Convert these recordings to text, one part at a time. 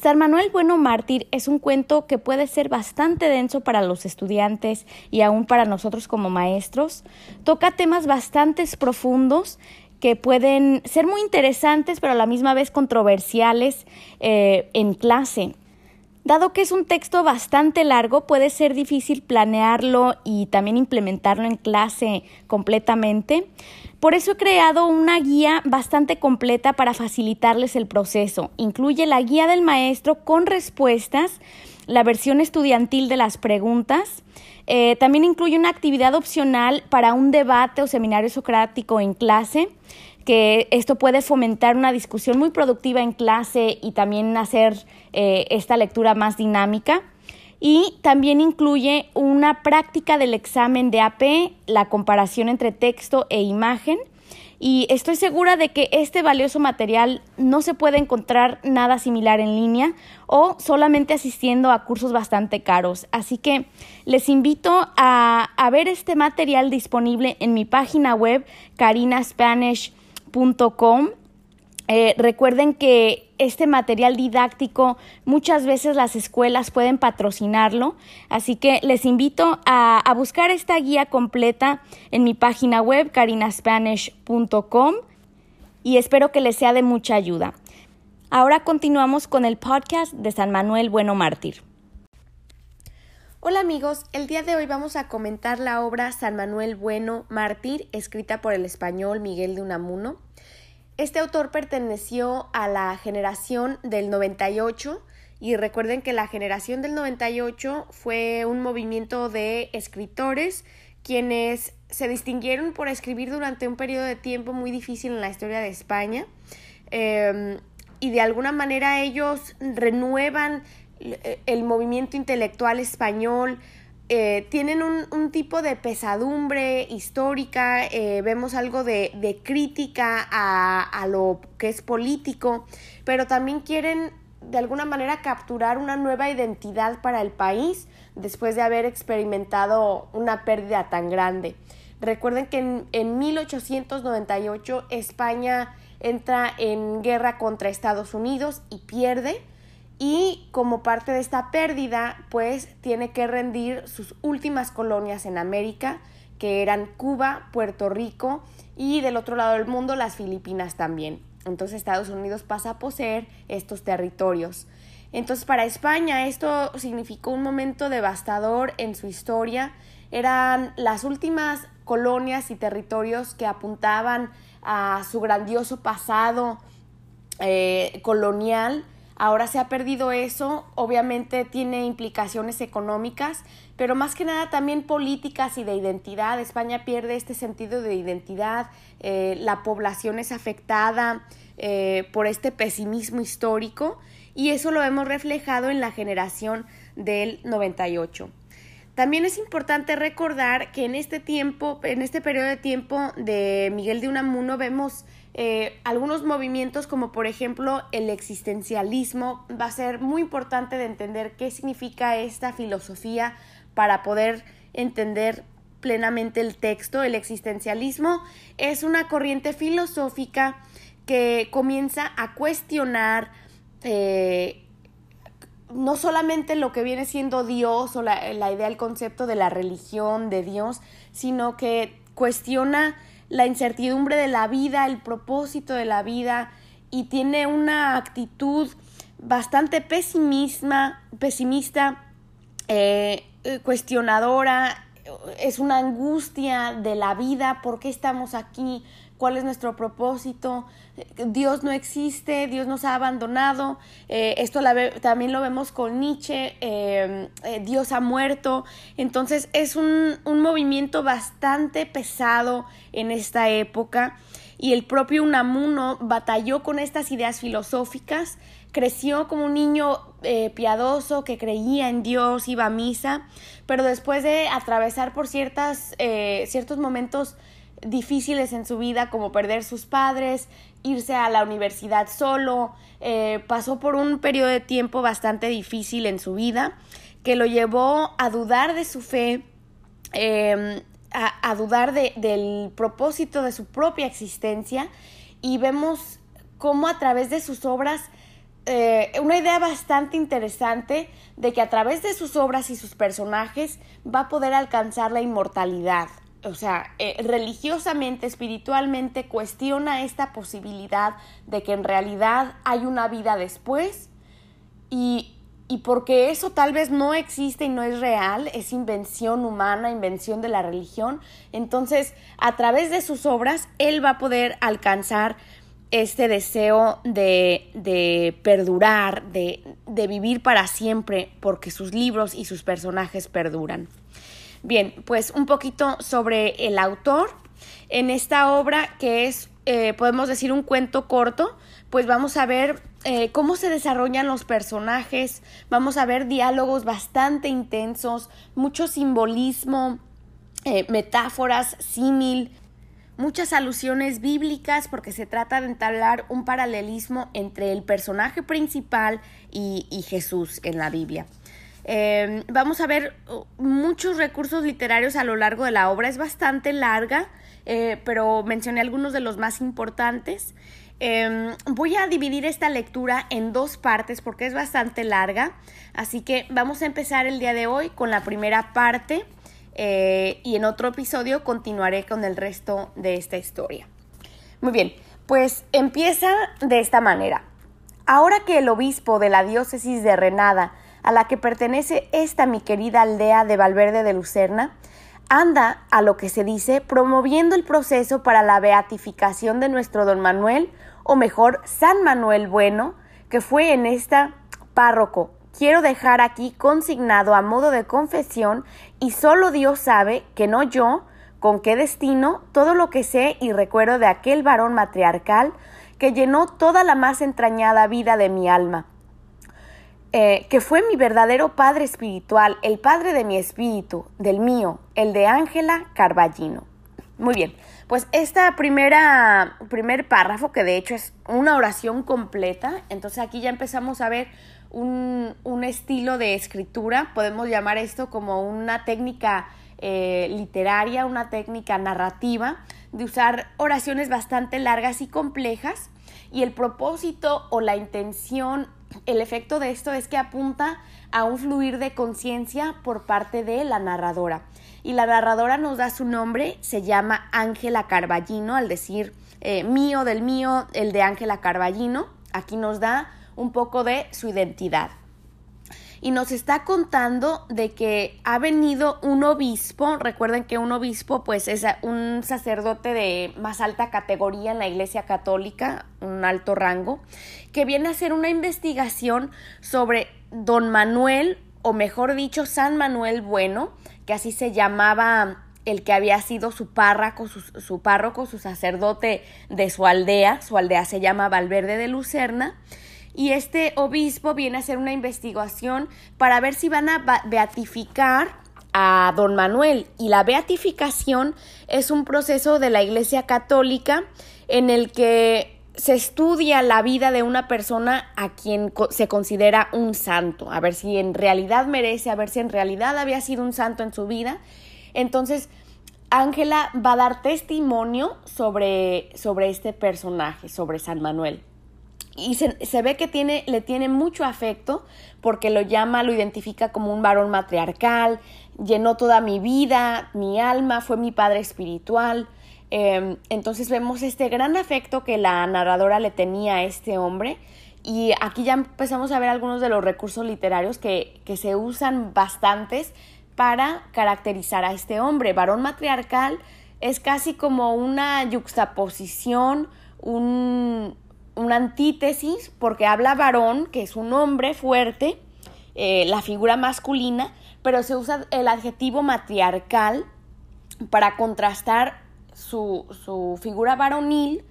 San Manuel Bueno Mártir es un cuento que puede ser bastante denso para los estudiantes y aún para nosotros como maestros. Toca temas bastante profundos que pueden ser muy interesantes pero a la misma vez controversiales eh, en clase. Dado que es un texto bastante largo, puede ser difícil planearlo y también implementarlo en clase completamente. Por eso he creado una guía bastante completa para facilitarles el proceso. Incluye la guía del maestro con respuestas, la versión estudiantil de las preguntas. Eh, también incluye una actividad opcional para un debate o seminario socrático en clase que esto puede fomentar una discusión muy productiva en clase y también hacer eh, esta lectura más dinámica. Y también incluye una práctica del examen de AP, la comparación entre texto e imagen. Y estoy segura de que este valioso material no se puede encontrar nada similar en línea o solamente asistiendo a cursos bastante caros. Así que les invito a, ver este material disponible en mi página web eh, recuerden que este material didáctico muchas veces las escuelas pueden patrocinarlo, así que les invito a, a buscar esta guía completa en mi página web carinaspanish.com y espero que les sea de mucha ayuda. Ahora continuamos con el podcast de San Manuel Bueno Mártir. Hola amigos, el día de hoy vamos a comentar la obra San Manuel Bueno Mártir, escrita por el español Miguel de Unamuno. Este autor perteneció a la generación del 98 y recuerden que la generación del 98 fue un movimiento de escritores quienes se distinguieron por escribir durante un periodo de tiempo muy difícil en la historia de España. Em, y de alguna manera ellos renuevan el movimiento intelectual español, eh, tienen un, tipo de pesadumbre histórica, eh, vemos algo de, crítica a, a, lo que es político, pero también quieren de alguna manera capturar una nueva identidad para el país después de haber experimentado una pérdida tan grande. Recuerden que en, en 1898 España entra en guerra contra Estados Unidos y pierde y como parte de esta pérdida, pues tiene que rendir sus últimas colonias en América, que eran Cuba, Puerto Rico y del otro lado del mundo las Filipinas también. Entonces Estados Unidos pasa a poseer estos territorios. Entonces para España esto significó un momento devastador en su historia. Eran las últimas colonias y territorios que apuntaban a su grandioso pasado eh, colonial Ahora se ha perdido eso, obviamente tiene implicaciones económicas, pero más que nada también políticas y de identidad. España pierde este sentido de identidad, eh, la población es afectada eh, por este pesimismo histórico y eso lo hemos reflejado en la generación del 98. También es importante recordar que en este tiempo, en este periodo de tiempo de Miguel de Unamuno, vemos eh, algunos movimientos como por ejemplo el existencialismo. Va a ser muy importante de entender qué significa esta filosofía para poder entender plenamente el texto. El existencialismo es una corriente filosófica que comienza a cuestionar eh, no solamente lo que viene siendo Dios o la, la idea, el concepto de la religión, de Dios, sino que cuestiona la incertidumbre de la vida, el propósito de la vida y tiene una actitud bastante pesimista, pesimista eh, eh, cuestionadora, es una angustia de la vida, ¿por qué estamos aquí? cuál es nuestro propósito, Dios no existe, Dios nos ha abandonado, eh, esto también lo vemos con Nietzsche, em, eh, Dios ha muerto, entonces es un, un movimiento bastante pesado en esta época y el propio Unamuno batalló con estas ideas filosóficas, creció como un niño eh, piadoso que creía en Dios, iba a misa, pero después de atravesar por ciertas, ciertos momentos difíciles en su vida como perder sus padres, irse a la universidad solo, eh, pasó por un periodo de tiempo bastante difícil en su vida que lo llevó a dudar de su fe, em, a, dudar del propósito de su propia existencia y vemos cómo a través de sus obras eh, una idea bastante interesante de que a través de sus obras y sus personajes va a poder alcanzar la inmortalidad. O sea, eh, religiosamente, espiritualmente, cuestiona esta posibilidad de que en realidad hay una vida después y, y porque eso tal vez no existe y no es real, es invención humana, invención de la religión, entonces a través de sus obras él va a poder alcanzar este deseo de, de perdurar, de, de vivir para siempre, porque sus libros y sus personajes perduran. Bien, pues un poquito sobre el autor. En esta obra, que es, eh, podemos decir, un cuento corto, pues vamos a ver eh, cómo se desarrollan los personajes, vamos a ver diálogos bastante intensos, mucho simbolismo, eh, metáforas, símil, muchas alusiones bíblicas porque se trata de entablar un paralelismo entre el personaje principal y, Jesús en la Biblia. Em, vamos a ver uh, muchos recursos literarios a lo largo de la obra. Es bastante larga, eh, pero mencioné algunos de los más importantes. Em, voy a dividir esta lectura en dos partes porque es bastante larga. Así que vamos a empezar el día de hoy con la primera parte eh, y en otro episodio continuaré con el resto de esta historia. Muy bien, pues empieza de esta manera. Ahora que el obispo de la diócesis de Renada, a la que pertenece esta mi querida aldea de Valverde de Lucerna, anda, a lo que se dice, promoviendo el proceso para la beatificación de nuestro don Manuel, o mejor, San Manuel Bueno, que fue en esta párroco. Quiero dejar aquí consignado a modo de confesión y solo Dios sabe, que no yo, con qué destino, todo lo que sé y recuerdo de aquel varón matriarcal que llenó toda la más entrañada vida de mi alma, eh, que fue mi verdadero padre espiritual, el padre de mi espíritu, del mío, el de Ángela Carballino. Muy bien, pues esta primera, primer párrafo, que de hecho es una oración completa, entonces aquí ya empezamos a ver un, un estilo de escritura, podemos llamar esto como una técnica eh, literaria, una técnica narrativa, de usar oraciones bastante largas y complejas. Y el propósito o la intención, el efecto de esto es que apunta a un fluir de conciencia por parte de la narradora. Y la narradora nos da su nombre, se llama Ángela Carballino, al decir eh, mío del mío, el de Ángela Carballino. Aquí nos da un poco de su identidad. Y nos está contando de que ha venido un obispo, recuerden que un obispo pues es un sacerdote de más alta categoría en la Iglesia Católica, un alto rango, viene a hacer una investigación sobre don Manuel, o mejor dicho, San Manuel Bueno, que así se llamaba el que había sido su párroco, su, su párroco, su sacerdote de su aldea, su aldea se llama Valverde de Lucerna, y este obispo viene a hacer una investigación para ver si van a beatificar a don Manuel. Y la beatificación es un proceso de la Iglesia Católica en el que se estudia la vida de una persona a quien se considera un santo, a ver si en realidad merece, a ver si en realidad había sido un santo en su vida. Entonces, Ángela va a dar testimonio sobre, sobre este personaje, sobre San Manuel y se, ve que tiene, le tiene mucho afecto porque lo llama, lo identifica como un varón matriarcal, llenó toda mi vida, mi alma, fue mi padre espiritual. Em, entonces vemos este gran afecto que la narradora le tenía a este hombre y aquí ya empezamos a ver algunos de los recursos literarios que, que se usan bastantes para caracterizar a este hombre. Varón matriarcal es casi como una yuxtaposición, un, una antítesis porque habla varón, que es un hombre fuerte, eh, la figura masculina, pero se usa el adjetivo matriarcal para contrastar su, su figura varonil,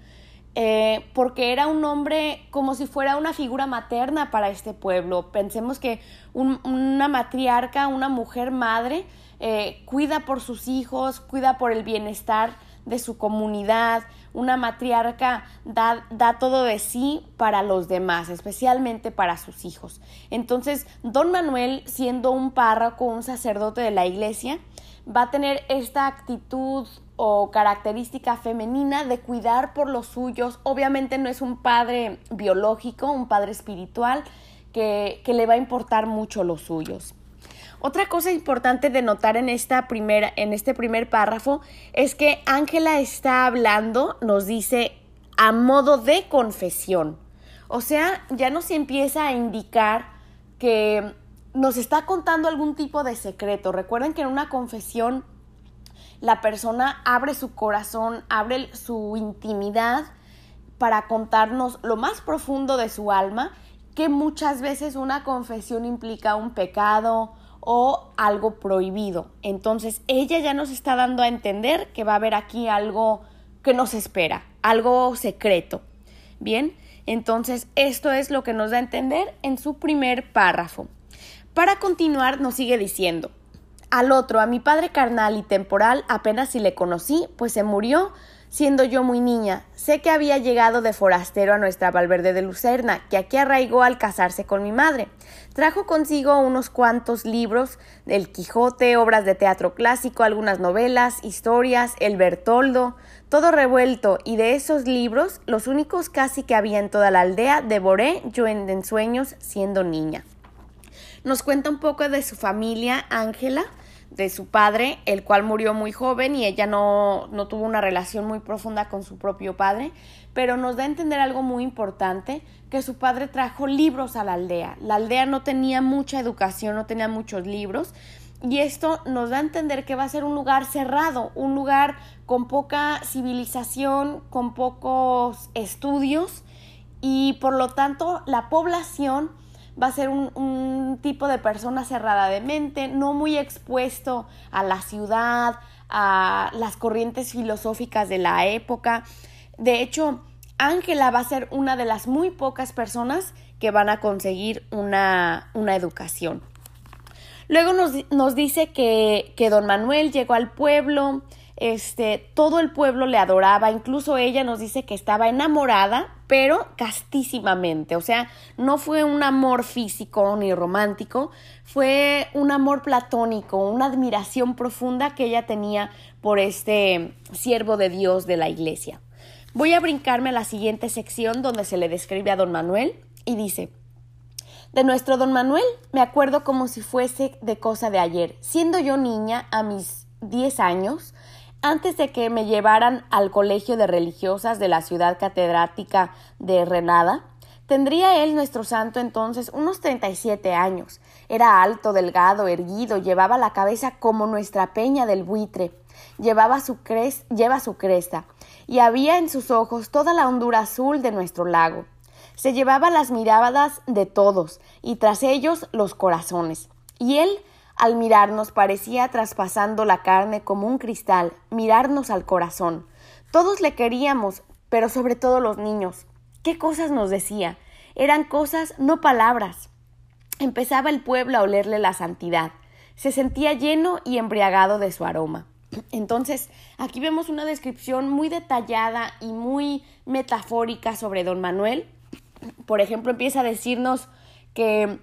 eh, porque era un hombre como si fuera una figura materna para este pueblo. Pensemos que una matriarca, una mujer madre, eh, cuida por sus hijos, cuida por el bienestar de su comunidad, una matriarca da, da, todo de sí para los demás, especialmente para sus hijos. Entonces, don Manuel, siendo un párroco, un sacerdote de la iglesia, va a tener esta actitud o característica femenina de cuidar por los suyos. Obviamente no es un padre biológico, un padre espiritual que, que le va a importar mucho los suyos. Otra cosa importante de notar en, esta primera, en este primer párrafo es que Ángela está hablando, nos dice, a modo de confesión. O sea, ya nos empieza a indicar que nos está contando algún tipo de secreto. Recuerden que en una confesión la persona abre su corazón, abre su intimidad para contarnos lo más profundo de su alma, que muchas veces una confesión implica un pecado o algo prohibido. Entonces ella ya nos está dando a entender que va a haber aquí algo que nos espera, algo secreto. Bien, entonces esto es lo que nos da a entender en su primer párrafo. Para continuar nos sigue diciendo, al otro, a mi padre carnal y temporal, apenas si le conocí, pues se murió siendo yo muy niña. Sé que había llegado de forastero a nuestra Valverde de Lucerna, que aquí arraigó al casarse con mi madre. Trajo consigo unos cuantos libros del Quijote, obras de teatro clásico, algunas novelas, historias, el Bertoldo, todo revuelto, y de esos libros, los únicos casi que había en toda la aldea, devoré yo en ensueños siendo niña. Nos cuenta un poco de su familia, Ángela, de su padre, el cual murió muy joven y ella no, no tuvo una relación muy profunda con su propio padre, pero nos da a entender algo muy importante, que su padre trajo libros a la aldea. La aldea no tenía mucha educación, no tenía muchos libros, y esto nos da a entender que va a ser un lugar cerrado, un lugar con poca civilización, con pocos estudios, y por lo tanto la población va a ser un, tipo de persona cerrada de mente, no muy expuesto a la ciudad, a las corrientes filosóficas de la época. De hecho, Ángela va a ser una de las muy pocas personas que van a conseguir una, educación. Luego nos, nos dice que, que, don Manuel llegó al pueblo, este, todo el pueblo le adoraba, incluso ella nos dice que estaba enamorada pero castísimamente. O sea, no fue un amor físico ni romántico, fue un amor platónico, una admiración profunda que ella tenía por este siervo de Dios de la iglesia. Voy a brincarme a la siguiente sección donde se le describe a don Manuel y dice, de nuestro don Manuel me acuerdo como si fuese de cosa de ayer. Siendo yo niña, a mis 10 años, antes de que me llevaran al colegio de religiosas de la ciudad catedrática de Renada, tendría él, nuestro santo, entonces unos 37 años. Era alto, delgado, erguido, llevaba la cabeza como nuestra peña del buitre, llevaba su lleva su cresta, y había en sus ojos toda la hondura azul de nuestro lago. Se llevaba las miradas de todos, y tras ellos los corazones. Y él al mirarnos parecía traspasando la carne como un cristal, mirarnos al corazón. Todos le queríamos, pero sobre todo los niños. ¿Qué cosas nos decía? Eran cosas, no palabras. Empezaba el pueblo a olerle la santidad. Se sentía lleno y embriagado de su aroma. Entonces, aquí vemos una descripción muy detallada y muy metafórica sobre don Manuel. Por ejemplo, empieza a decirnos que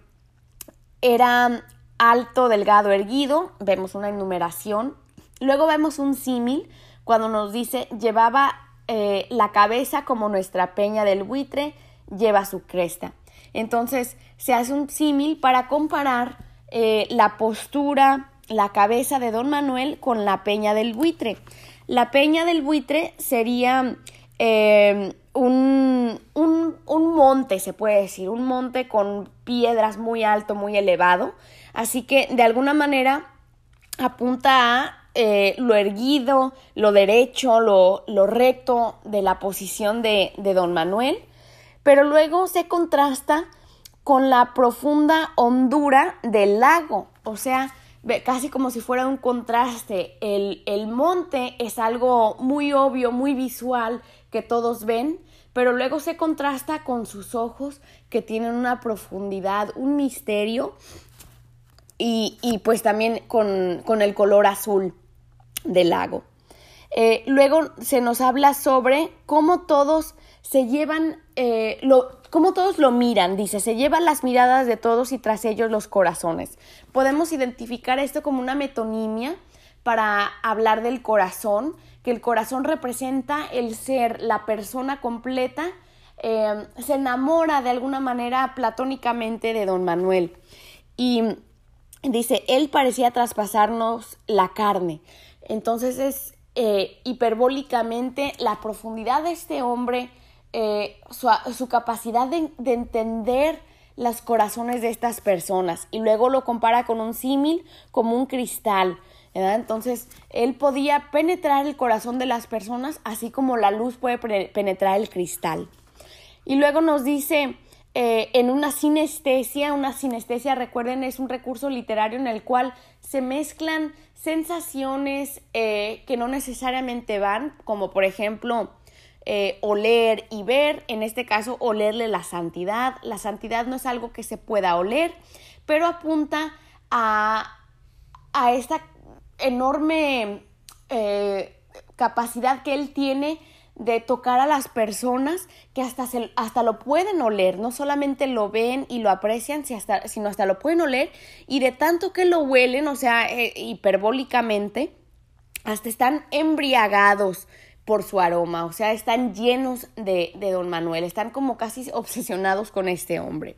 era alto, delgado, erguido, vemos una enumeración. Luego vemos un símil cuando nos dice llevaba eh, la cabeza como nuestra peña del buitre lleva su cresta. Entonces se hace un símil para comparar eh, la postura, la cabeza de don Manuel con la peña del buitre. La peña del buitre sería eh, un, un, un, monte, se puede decir, un monte con piedras muy alto, muy elevado. Así que de alguna manera apunta a eh, lo erguido, lo derecho, lo, lo, recto de la posición de, de don Manuel, pero luego se contrasta con la profunda hondura del lago, o sea, casi como si fuera un contraste. El, el, monte es algo muy obvio, muy visual, que todos ven, pero luego se contrasta con sus ojos que tienen una profundidad, un misterio y, pues también con, el color azul del lago. Eh, luego se nos habla sobre cómo todos se llevan, eh, cómo todos lo miran, dice, se llevan las miradas de todos y tras ellos los corazones. Podemos identificar esto como una metonimia para hablar del corazón, que el corazón representa el ser, la persona completa, eh, se enamora de alguna manera platónicamente de don Manuel. Y dice, él parecía traspasarnos la carne. Entonces es eh, hiperbólicamente la profundidad de este hombre, eh, su, capacidad de, de entender los corazones de estas personas y luego lo compara con un símil como un cristal. Entonces, él podía penetrar el corazón de las personas así como la luz puede penetrar el cristal. Y luego nos dice eh, en una sinestesia, una sinestesia, recuerden, es un recurso literario en el cual se mezclan sensaciones eh, que no necesariamente van, como por ejemplo eh, oler y ver, en este caso olerle la santidad. La santidad no es algo que se pueda oler, pero apunta a, a esta enorme capacidad que él tiene de tocar a las personas que hasta, hasta lo pueden oler, no solamente lo ven y lo aprecian, sino hasta lo pueden oler y de tanto que lo huelen, o sea, eh, hiperbólicamente, hasta están embriagados por su aroma, o sea, están llenos de, de don Manuel, están como casi obsesionados con este hombre.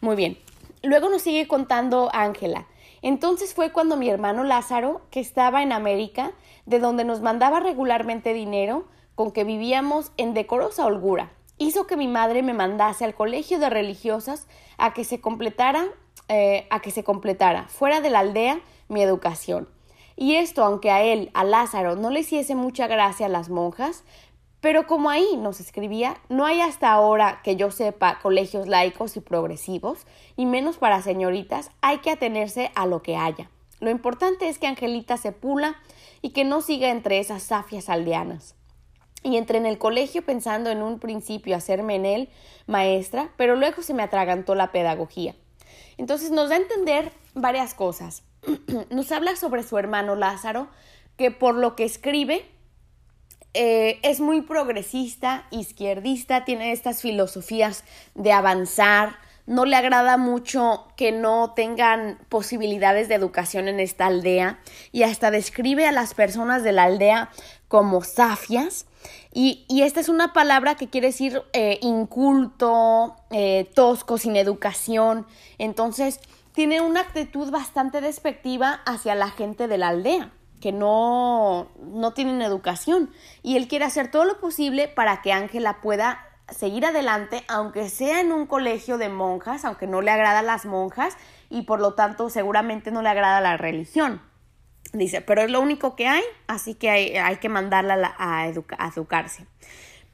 Muy bien, luego nos sigue contando Ángela. Entonces fue cuando mi hermano Lázaro, que estaba en América, de donde nos mandaba regularmente dinero, con que vivíamos en decorosa holgura, hizo que mi madre me mandase al colegio de religiosas a que se completara, eh, a que se completara fuera de la aldea mi educación. Y esto, aunque a él, a Lázaro, no le hiciese mucha gracia a las monjas, pero como ahí nos escribía, no hay hasta ahora que yo sepa colegios laicos y progresivos, y menos para señoritas, hay que atenerse a lo que haya. Lo importante es que Angelita se pula y que no siga entre esas safias aldeanas. Y entré en el colegio pensando en un principio hacerme en él maestra, pero luego se me atragantó la pedagogía. Entonces nos da a entender varias cosas. nos habla sobre su hermano Lázaro, que por lo que escribe eh, es muy progresista, izquierdista, tiene estas filosofías de avanzar, no le agrada mucho que no tengan posibilidades de educación en esta aldea y hasta describe a las personas de la aldea como safias. Y, esta es una palabra que quiere decir eh, inculto, eh, tosco, sin educación. Entonces, tiene una actitud bastante despectiva hacia la gente de la aldea que no, no tienen educación y él quiere hacer todo lo posible para que Ángela pueda seguir adelante, aunque sea en un colegio de monjas, aunque no le agrada a las monjas y por lo tanto seguramente no le agrada la religión. Dice, pero es lo único que hay, así que hay, que mandarla a, educarse.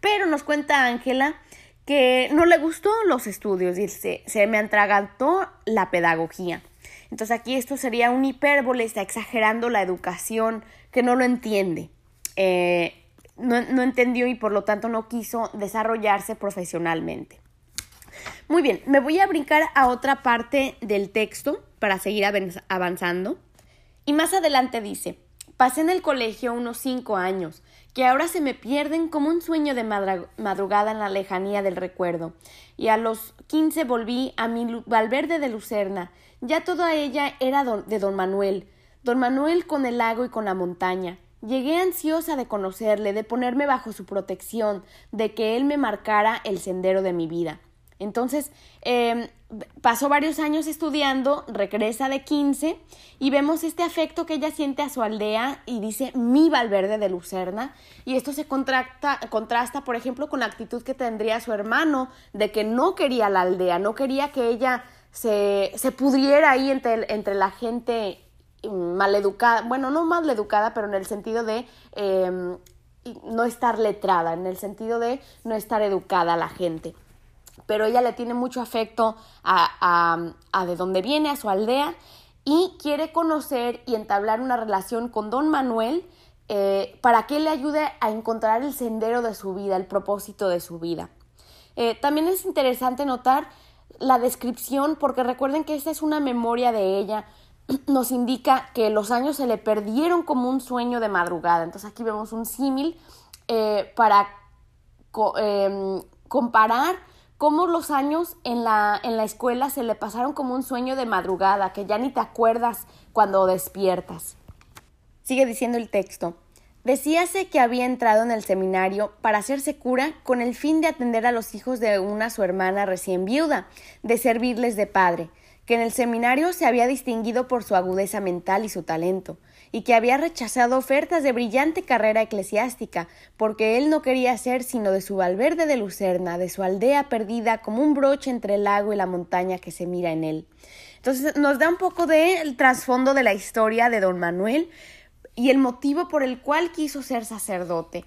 Pero nos cuenta Ángela que no le gustó los estudios, dice, se me atragantó la pedagogía. Entonces aquí esto sería un hipérbole, está exagerando la educación, que no lo entiende. Eh, no, no entendió y por lo tanto no quiso desarrollarse profesionalmente. Muy bien, me voy a brincar a otra parte del texto para seguir avanzando. Y más adelante dice, pasé en el colegio unos cinco años, que ahora se me pierden como un sueño de madrugada en la lejanía del recuerdo. Y a los quince volví a mi Valverde de Lucerna, ya toda ella era de don Manuel, don Manuel con el lago y con la montaña. Llegué ansiosa de conocerle, de ponerme bajo su protección, de que él me marcara el sendero de mi vida. Entonces, em, pasó varios años estudiando, regresa de 15 y vemos este afecto que ella siente a su aldea y dice mi Valverde de Lucerna y esto se contrasta, por ejemplo, con la actitud que tendría su hermano de que no quería la aldea, no quería que ella se, se pudriera ahí entre, entre la gente maleducada, bueno, no maleducada, pero en el sentido de em, no estar letrada, en el sentido de no estar educada la gente. Pero ella le tiene mucho afecto a, a, de dónde viene, a su aldea, y quiere conocer y entablar una relación con don Manuel eh, para que le ayude a encontrar el sendero de su vida, el propósito de su vida. Eh, también es interesante notar la descripción, porque recuerden que esta es una memoria de ella, nos indica que los años se le perdieron como un sueño de madrugada. Entonces aquí vemos un símil eh, para em, comparar cómo los años en la, en la escuela se le pasaron como un sueño de madrugada, que ya ni te acuerdas cuando despiertas. Sigue diciendo el texto. Decíase que había entrado en el seminario para hacerse cura con el fin de atender a los hijos de una su hermana recién viuda, de servirles de padre, que en el seminario se había distinguido por su agudeza mental y su talento, y que había rechazado ofertas de brillante carrera eclesiástica, porque él no quería ser sino de su Valverde de Lucerna, de su aldea perdida como un broche entre el lago y la montaña que se mira en él. Entonces nos da un poco del trasfondo de la historia de don Manuel, y el motivo por el cual quiso ser sacerdote.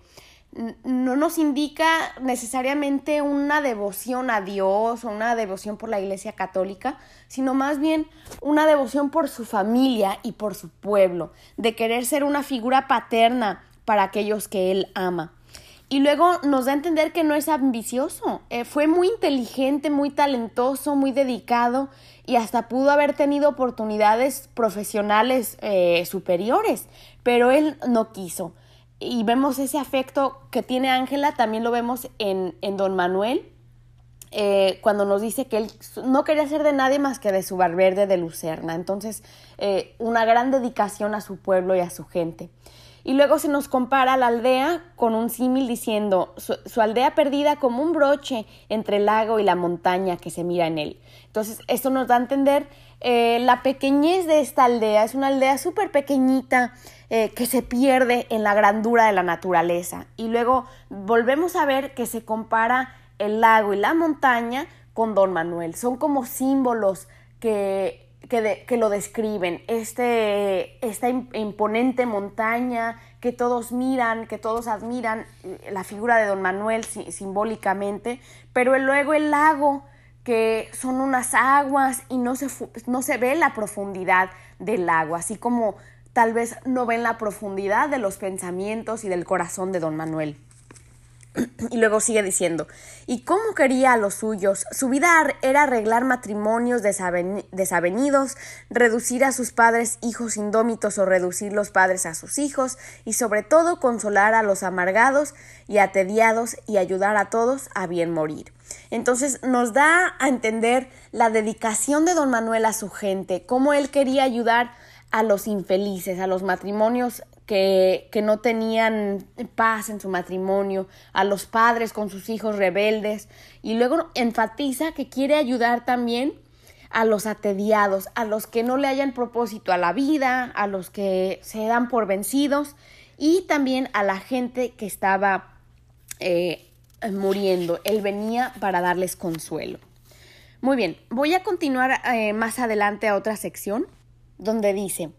No nos indica necesariamente una devoción a Dios o una devoción por la Iglesia Católica, sino más bien una devoción por su familia y por su pueblo, de querer ser una figura paterna para aquellos que él ama. Y luego nos da a entender que no es ambicioso, eh, fue muy inteligente, muy talentoso, muy dedicado y hasta pudo haber tenido oportunidades profesionales eh, superiores, pero él no quiso. Y vemos ese afecto que tiene Ángela, también lo vemos en, en Don Manuel, eh, cuando nos dice que él no quería ser de nadie más que de su barberde de Lucerna. Entonces, una gran dedicación a su pueblo y a su gente. Y luego se nos compara la aldea con un símil diciendo su, aldea perdida como un broche entre el lago y la montaña que se mira en él. Entonces, esto nos da a entender eh, la pequeñez de esta aldea. Es una aldea súper pequeñita eh, que se pierde en la grandura de la naturaleza. Y luego volvemos a ver que se compara el lago y la montaña con Don Manuel. Son como símbolos que que, lo describen, este, esta imponente montaña que todos miran, que todos admiran, la figura de don Manuel simbólicamente, pero luego el lago, que son unas aguas y no se, no se ve la profundidad del lago, así como tal vez no ven la profundidad de los pensamientos y del corazón de don Manuel. Y luego sigue diciendo, ¿y cómo quería a los suyos? Su vida era arreglar matrimonios desavenidos, reducir a sus padres hijos indómitos o reducir los padres a sus hijos, y sobre todo consolar a los amargados y atediados y ayudar a todos a bien morir. Entonces nos da a entender la dedicación de don Manuel a su gente, cómo él quería ayudar a los infelices, a los matrimonios que, que, no tenían paz en su matrimonio, a los padres con sus hijos rebeldes, y luego enfatiza que quiere ayudar también a los atediados, a los que no le hayan propósito a la vida, a los que se dan por vencidos, y también a la gente que estaba eh, muriendo. Él venía para darles consuelo. Muy bien, voy a continuar eh, más adelante a otra sección donde dice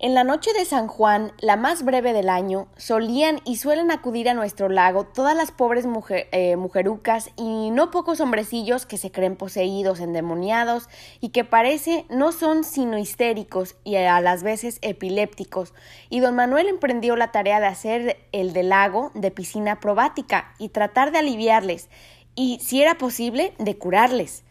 en la noche de San Juan, la más breve del año, solían y suelen acudir a nuestro lago todas las pobres eh, mujerucas y no pocos hombrecillos que se creen poseídos, endemoniados y que parece no son sino histéricos y a las veces epilépticos. Y don Manuel emprendió la tarea de hacer el del lago de piscina probática y tratar de aliviarles y, si era posible, de curarles.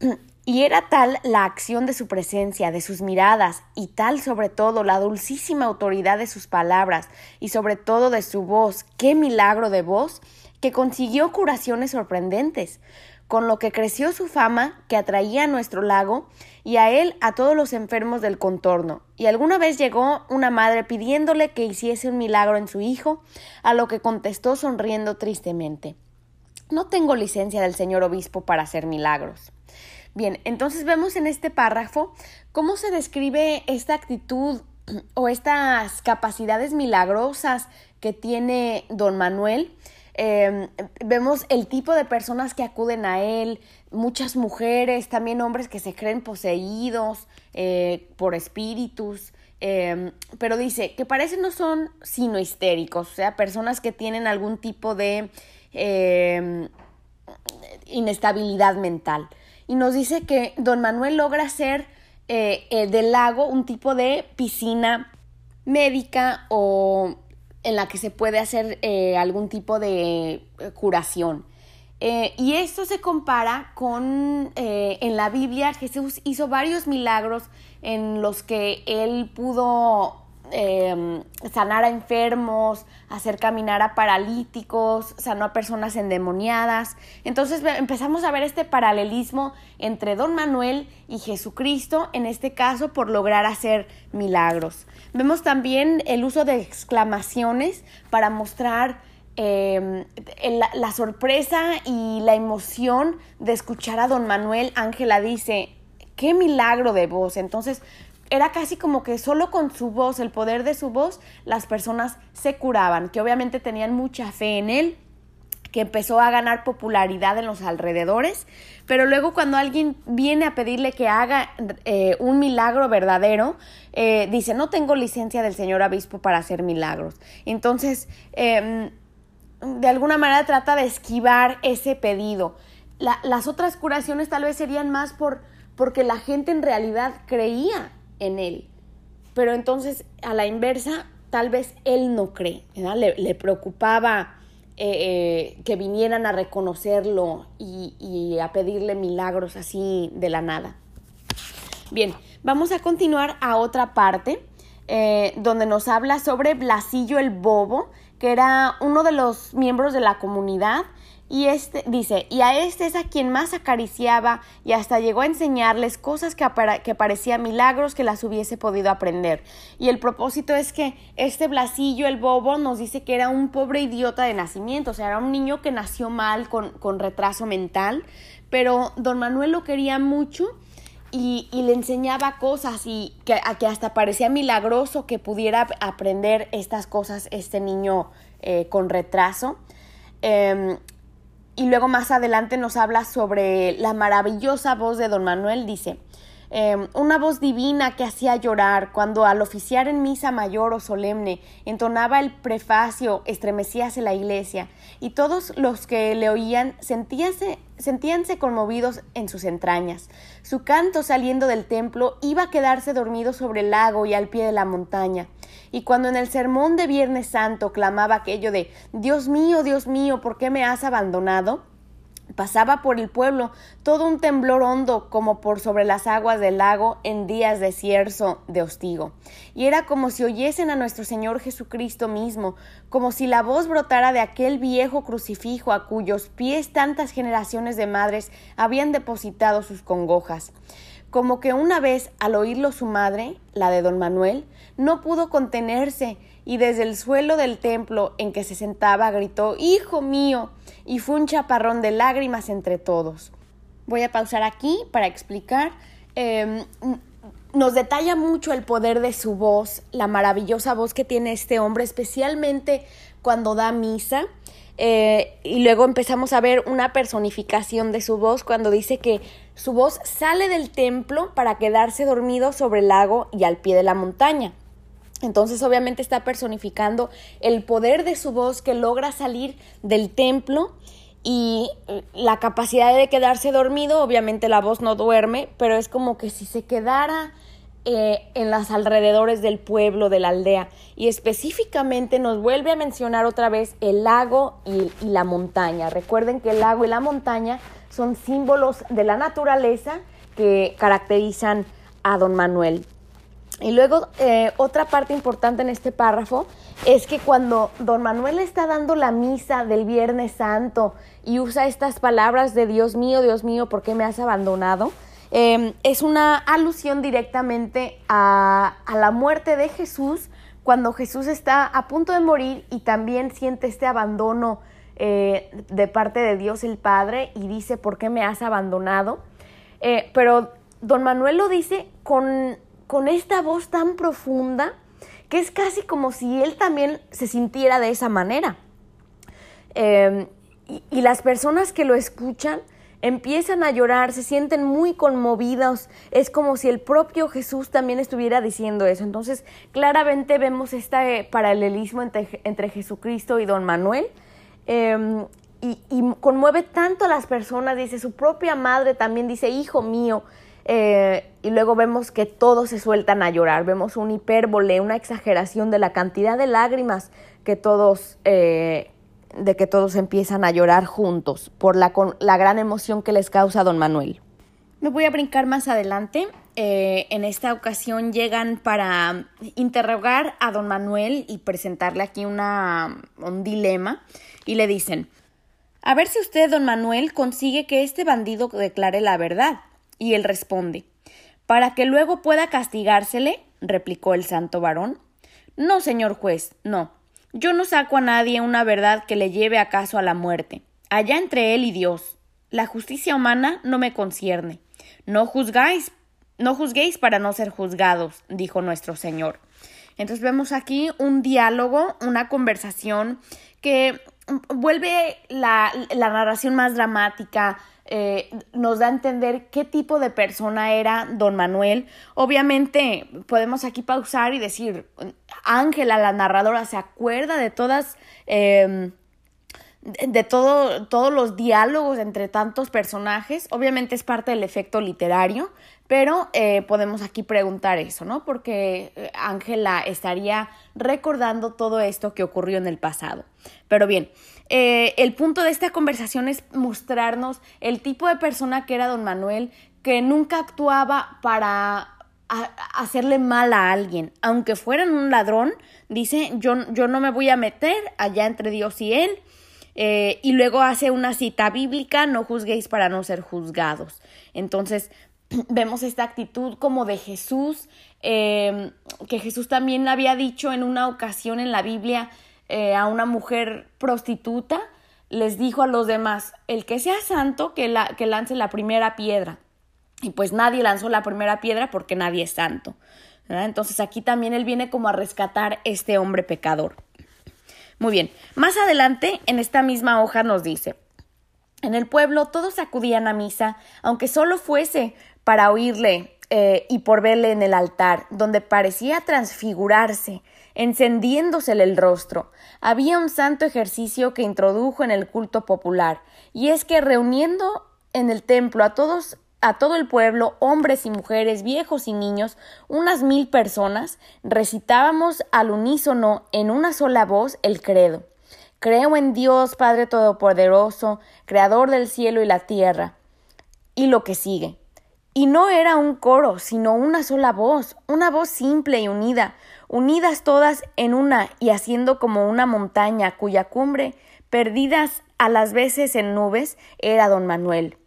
Y era tal la acción de su presencia, de sus miradas, y tal sobre todo la dulcísima autoridad de sus palabras, y sobre todo de su voz, qué milagro de voz, que consiguió curaciones sorprendentes, con lo que creció su fama que atraía a nuestro lago y a él a todos los enfermos del contorno. Y alguna vez llegó una madre pidiéndole que hiciese un milagro en su hijo, a lo que contestó sonriendo tristemente. No tengo licencia del señor obispo para hacer milagros. Bien, entonces vemos en este párrafo cómo se describe esta actitud o estas capacidades milagrosas que tiene don Manuel. Em, vemos el tipo de personas que acuden a él, muchas mujeres, también hombres que se creen poseídos eh, por espíritus, em, pero dice que parece no son sino histéricos, o sea, personas que tienen algún tipo de em, inestabilidad mental y nos dice que don Manuel logra hacer eh, eh, del lago un tipo de piscina médica o en la que se puede hacer eh, algún tipo de curación. y esto se compara con en la Biblia Jesús hizo varios milagros en los que él pudo em, sanar a enfermos, hacer caminar a paralíticos, sanó a personas endemoniadas. Entonces empezamos a ver este paralelismo entre Don Manuel y Jesucristo, en este caso por lograr hacer milagros. Vemos también el uso de exclamaciones para mostrar em, la sorpresa y la emoción de escuchar a Don Manuel. Ángela dice, qué milagro de voz. Entonces, era casi como que solo con su voz, el poder de su voz, las personas se curaban, que obviamente tenían mucha fe en él, que empezó a ganar popularidad en los alrededores, pero luego cuando alguien viene a pedirle que haga eh, un milagro verdadero, eh, dice, no tengo licencia del señor obispo para hacer milagros. Entonces, em, de alguna manera trata de esquivar ese pedido. las otras curaciones tal vez serían más por porque la gente en realidad creía en él. Pero entonces, a la inversa, tal vez él no cree, Le, preocupaba eh, eh, que vinieran a reconocerlo y, a pedirle milagros así de la nada. Bien, vamos a continuar a otra parte eh, donde nos habla sobre Blasillo el Bobo, que era uno de los miembros de la comunidad y este dice, y a este es a quien más acariciaba y hasta llegó a enseñarles cosas que, que parecían milagros que las hubiese podido aprender. Y el propósito es que este Blasillo, el bobo, nos dice que era un pobre idiota de nacimiento, o sea, era un niño que nació mal, con, retraso mental, pero don Manuel lo quería mucho y, le enseñaba cosas y que, a que hasta parecía milagroso que pudiera aprender estas cosas este niño eh, con retraso. Em, y luego más adelante nos habla sobre la maravillosa voz de don Manuel, dice, em, una voz divina que hacía llorar cuando al oficiar en misa mayor o solemne entonaba el prefacio, estremecíase la iglesia, y todos los que le oían sentíanse, sentíanse conmovidos en sus entrañas. Su canto saliendo del templo iba a quedarse dormido sobre el lago y al pie de la montaña. Y cuando en el sermón de Viernes Santo clamaba aquello de Dios mío, Dios mío, ¿por qué me has abandonado? Pasaba por el pueblo todo un temblor hondo como por sobre las aguas del lago en días de cierzo de hostigo. Y era como si oyesen a nuestro Señor Jesucristo mismo, como si la voz brotara de aquel viejo crucifijo a cuyos pies tantas generaciones de madres habían depositado sus congojas como que una vez al oírlo su madre, la de don Manuel, no pudo contenerse y desde el suelo del templo en que se sentaba gritó Hijo mío, y fue un chaparrón de lágrimas entre todos. Voy a pausar aquí para explicar. Em, nos detalla mucho el poder de su voz, la maravillosa voz que tiene este hombre, especialmente cuando da misa. Eh, y luego empezamos a ver una personificación de su voz cuando dice que su voz sale del templo para quedarse dormido sobre el lago y al pie de la montaña. Entonces obviamente está personificando el poder de su voz que logra salir del templo y eh, la capacidad de quedarse dormido, obviamente la voz no duerme, pero es como que si se quedara eh, en los alrededores del pueblo, de la aldea. Y específicamente nos vuelve a mencionar otra vez el lago y, la montaña. Recuerden que el lago y la montaña son símbolos de la naturaleza que caracterizan a don Manuel. Y luego eh, otra parte importante en este párrafo es que cuando don Manuel está dando la misa del Viernes Santo y usa estas palabras de Dios mío, Dios mío, ¿por qué me has abandonado? Em, es una alusión directamente a, la muerte de Jesús cuando Jesús está a punto de morir y también siente este abandono eh, de parte de Dios el Padre y dice, ¿por qué me has abandonado? Eh, pero don Manuel lo dice con, con esta voz tan profunda que es casi como si él también se sintiera de esa manera. Em, y, las personas que lo escuchan empiezan a llorar, se sienten muy conmovidos, es como si el propio Jesús también estuviera diciendo eso. Entonces, claramente vemos este paralelismo entre, Jesucristo y don Manuel. Em, y, conmueve tanto a las personas, dice su propia madre también dice, hijo mío, eh, y luego vemos que todos se sueltan a llorar, vemos un hipérbole, una exageración de la cantidad de lágrimas que todos, eh, de que todos empiezan a llorar juntos por la, la gran emoción que les causa don Manuel. Me voy a brincar más adelante eh, en esta ocasión llegan para interrogar a don Manuel y presentarle aquí una, un dilema y le dicen, a ver si usted, don Manuel, consigue que este bandido declare la verdad. Y él responde, para que luego pueda castigársele, replicó el santo varón. No, señor juez, no. Yo no saco a nadie una verdad que le lleve acaso a la muerte. Allá entre él y Dios. La justicia humana no me concierne. No juzgáis, no juzguéis para no ser juzgados, dijo nuestro Señor. Entonces vemos aquí un diálogo, una conversación que vuelve la, la narración más dramática, eh, nos da a entender qué tipo de persona era don Manuel. Obviamente podemos aquí pausar y decir, Ángela, la narradora, se acuerda de todas... Eh, de todo, todos los diálogos entre tantos personajes. Obviamente es parte del efecto literario, pero eh, podemos aquí preguntar eso, ¿no? Porque eh, Ángela estaría recordando todo esto que ocurrió en el pasado. Pero bien, eh, el punto de esta conversación es mostrarnos el tipo de persona que era don Manuel, que nunca actuaba para hacerle mal a alguien, aunque fueran un ladrón, dice, yo, yo no me voy a meter allá entre Dios y él, eh, y luego hace una cita bíblica, no juzguéis para no ser juzgados. Entonces, vemos esta actitud como de Jesús, em, que Jesús también había dicho en una ocasión en la Biblia eh, a una mujer prostituta, les dijo a los demás, el que sea santo, que, la, que lance la primera piedra. Y pues nadie lanzó la primera piedra porque nadie es santo. Entonces aquí también él viene como a rescatar este hombre pecador. Muy bien, más adelante en esta misma hoja nos dice, en el pueblo todos acudían a misa, aunque solo fuese para oírle eh, y por verle en el altar, donde parecía transfigurarse, encendiéndosele el rostro. Había un santo ejercicio que introdujo en el culto popular, y es que reuniendo en el templo a todos a todo el pueblo, hombres y mujeres, viejos y niños, unas mil personas, recitábamos al unísono en una sola voz el credo. Creo en Dios Padre Todopoderoso, Creador del cielo y la tierra. Y lo que sigue. Y no era un coro, sino una sola voz, una voz simple y unida, unidas todas en una y haciendo como una montaña cuya cumbre, perdidas a las veces en nubes, era don Manuel.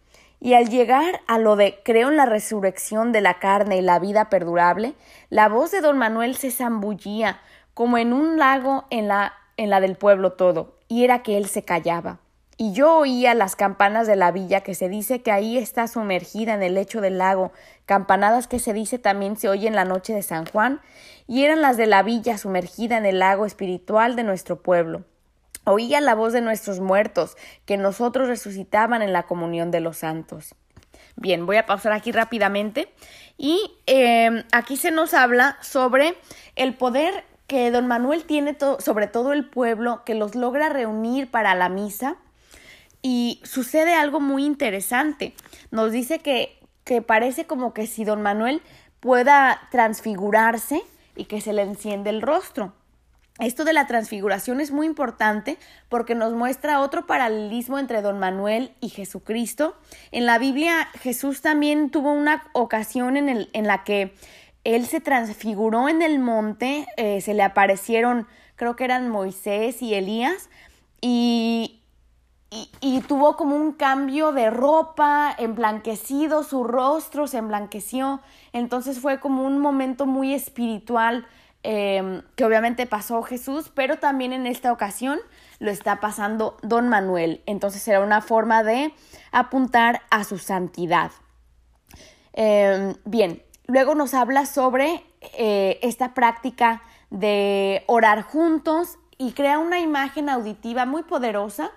Y al llegar a lo de creo en la resurrección de la carne y la vida perdurable, la voz de don Manuel se zambullía como en un lago en la, en la del pueblo todo, y era que él se callaba. Y yo oía las campanas de la villa que se dice que ahí está sumergida en el lecho del lago, campanadas que se dice también se oyen la noche de San Juan, y eran las de la villa sumergida en el lago espiritual de nuestro pueblo. Oía la voz de nuestros muertos, que nosotros resucitaban en la comunión de los santos. Bien, voy a pausar aquí rápidamente. Y em, aquí se nos habla sobre el poder que don Manuel tiene sobre todo el pueblo, que los logra reunir para la misa. Y sucede algo muy interesante. Nos dice que, que parece como que si don Manuel pueda transfigurarse y que se le enciende el rostro. Esto de la transfiguración es muy importante porque nos muestra otro paralelismo entre don Manuel y Jesucristo. En la Biblia Jesús también tuvo una ocasión en, el, en la que él se transfiguró en el monte, eh, se le aparecieron, creo que eran Moisés y Elías, y, y, tuvo como un cambio de ropa, emblanquecido, su rostro se emblanqueció, entonces fue como un momento muy espiritual Em, que obviamente pasó Jesús, pero también en esta ocasión lo está pasando don Manuel. Entonces será una forma de apuntar a su santidad. Em, bien, luego nos habla sobre eh, esta práctica de orar juntos y crea una imagen auditiva muy poderosa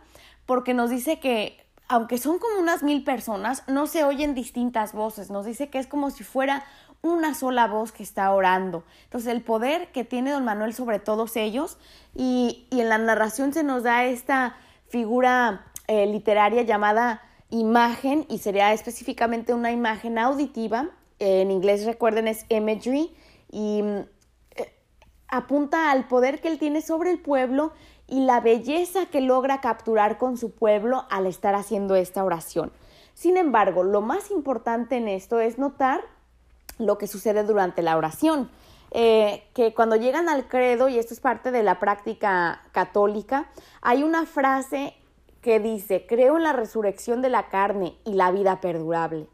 porque nos dice que aunque son como unas mil personas, no se oyen distintas voces, nos dice que es como si fuera una sola voz que está orando. Entonces el poder que tiene don Manuel sobre todos ellos y, en la narración se nos da esta figura eh, literaria llamada imagen y sería específicamente una imagen auditiva. en inglés recuerden es imagery y eh, apunta al poder que él tiene sobre el pueblo y la belleza que logra capturar con su pueblo al estar haciendo esta oración. Sin embargo, lo más importante en esto es notar lo que sucede durante la oración. Eh, que cuando llegan al credo, y esto es parte de la práctica católica, hay una frase que dice, creo en la resurrección de la carne y la vida perdurable.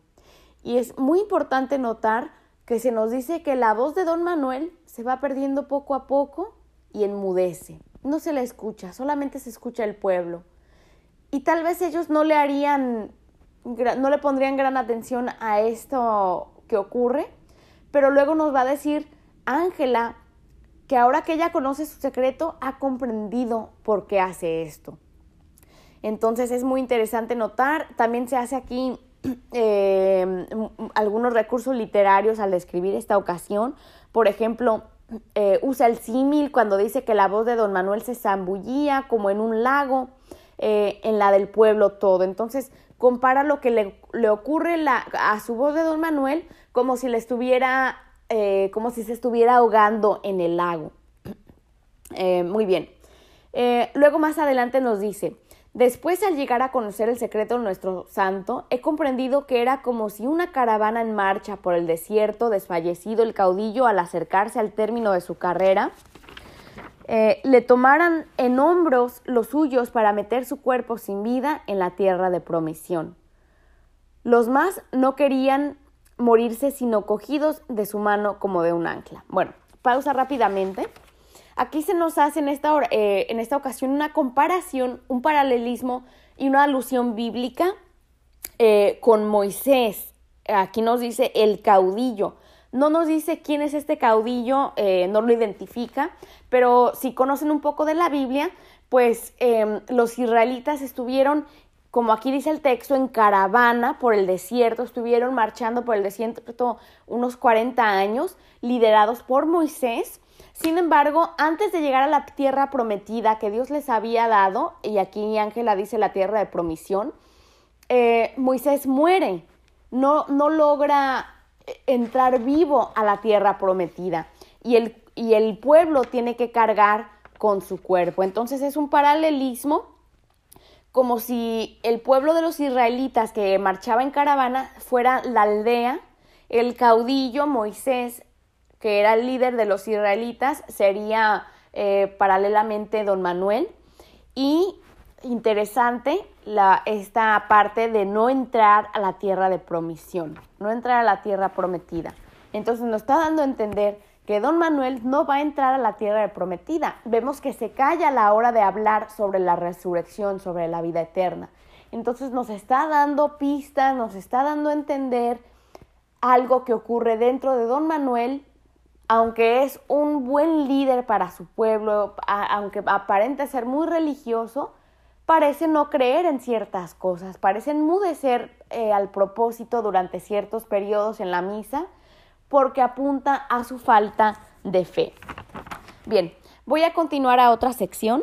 Y es muy importante notar que se nos dice que la voz de don Manuel se va perdiendo poco a poco y enmudece. No se la escucha, solamente se escucha el pueblo. Y tal vez ellos no le harían, no le pondrían gran atención a esto que ocurre, pero luego nos va a decir Ángela que ahora que ella conoce su secreto, ha comprendido por qué hace esto. Entonces es muy interesante notar, también se hace aquí eh, algunos recursos literarios al describir esta ocasión. Por ejemplo, eh, usa el símil cuando dice que la voz de don Manuel se zambullía como en un lago, eh, en la del pueblo todo. Entonces compara lo que le, ocurre a su voz de don Manuel como si le estuviera, como si se estuviera ahogando en el lago. muy bien. luego más adelante nos dice, Después, al llegar a conocer el secreto de nuestro santo, he comprendido que era como si una caravana en marcha por el desierto, desfallecido el caudillo al acercarse al término de su carrera, eh, le tomaran en hombros los suyos para meter su cuerpo sin vida en la tierra de promisión. Los más no querían morirse sino cogidos de su mano como de un ancla. Bueno, pausa rápidamente. Aquí se nos hace en esta, eh, en esta ocasión una comparación, un paralelismo y una alusión bíblica eh, con Moisés. Aquí nos dice el caudillo. No nos dice quién es este caudillo, eh, no lo identifica, pero si conocen un poco de la Biblia, pues em, los israelitas estuvieron, como aquí dice el texto, en caravana por el desierto, estuvieron marchando por el desierto unos 40 años, liderados por Moisés, sin embargo, antes de llegar a la tierra prometida que Dios les había dado, y aquí Ángela dice la tierra de promisión, eh, Moisés muere, no, no logra eh, entrar vivo a la tierra prometida y el, y el pueblo tiene que cargar con su cuerpo. Entonces es un paralelismo como si el pueblo de los israelitas que marchaba en caravana fuera la aldea, el caudillo Moisés que era el líder de los israelitas, sería eh, paralelamente don Manuel. Y interesante la, esta parte de no entrar a la tierra de promisión, no entrar a la tierra prometida. Entonces nos está dando a entender que don Manuel no va a entrar a la tierra de prometida. Vemos que se calla a la hora de hablar sobre la resurrección, sobre la vida eterna. Entonces nos está dando pistas, nos está dando a entender algo que ocurre dentro de don Manuel aunque es un buen líder para su pueblo, aunque aparenta ser muy religioso, parece no creer en ciertas cosas, parece enmudecer eh, al propósito durante ciertos periodos en la misa, porque apunta a su falta de fe. Bien, voy a continuar a otra sección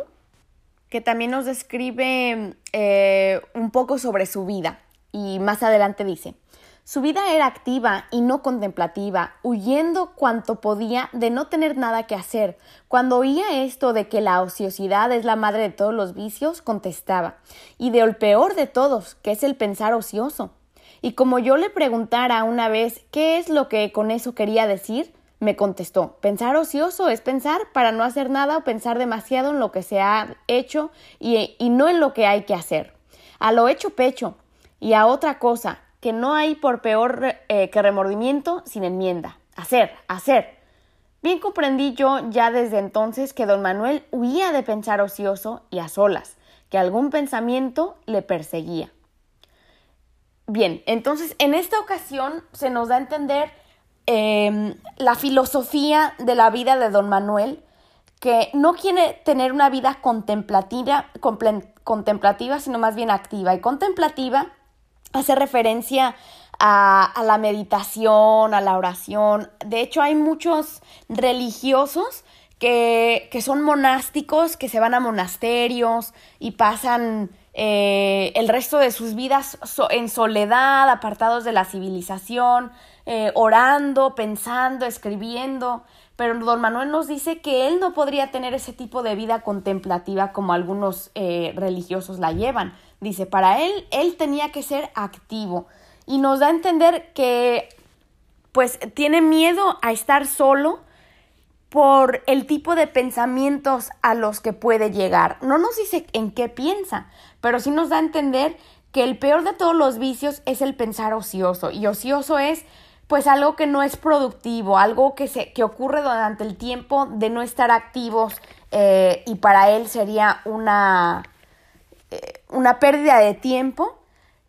que también nos describe eh, un poco sobre su vida y más adelante dice, su vida era activa y no contemplativa, huyendo cuanto podía de no tener nada que hacer. Cuando oía esto de que la ociosidad es la madre de todos los vicios, contestaba, y de el peor de todos, que es el pensar ocioso. Y como yo le preguntara una vez qué es lo que con eso quería decir, me contestó, pensar ocioso es pensar para no hacer nada o pensar demasiado en lo que se ha hecho y, y no en lo que hay que hacer. A lo hecho pecho y a otra cosa, que no hay por peor eh, que remordimiento sin enmienda. Hacer, hacer. Bien comprendí yo ya desde entonces que don Manuel huía de pensar ocioso y a solas, que algún pensamiento le perseguía. Bien, entonces en esta ocasión se nos da a entender em, la filosofía de la vida de don Manuel, que no quiere tener una vida contemplativa, contemplativa, sino más bien activa. Y contemplativa hace referencia a, la meditación, a la oración. De hecho, hay muchos religiosos que, son monásticos, que se van a monasterios y pasan eh, el resto de sus vidas en soledad, apartados de la civilización, eh, orando, pensando, escribiendo. Pero don Manuel nos dice que él no podría tener ese tipo de vida contemplativa como algunos eh, religiosos la llevan. Dice, para él, él tenía que ser activo. Y nos da a entender que pues tiene miedo a estar solo por el tipo de pensamientos a los que puede llegar. No nos dice en qué piensa, pero sí nos da a entender que el peor de todos los vicios es el pensar ocioso. Y ocioso es pues algo que no es productivo, algo que, se, que ocurre durante el tiempo de no estar activos eh, y para él sería una, una pérdida de tiempo,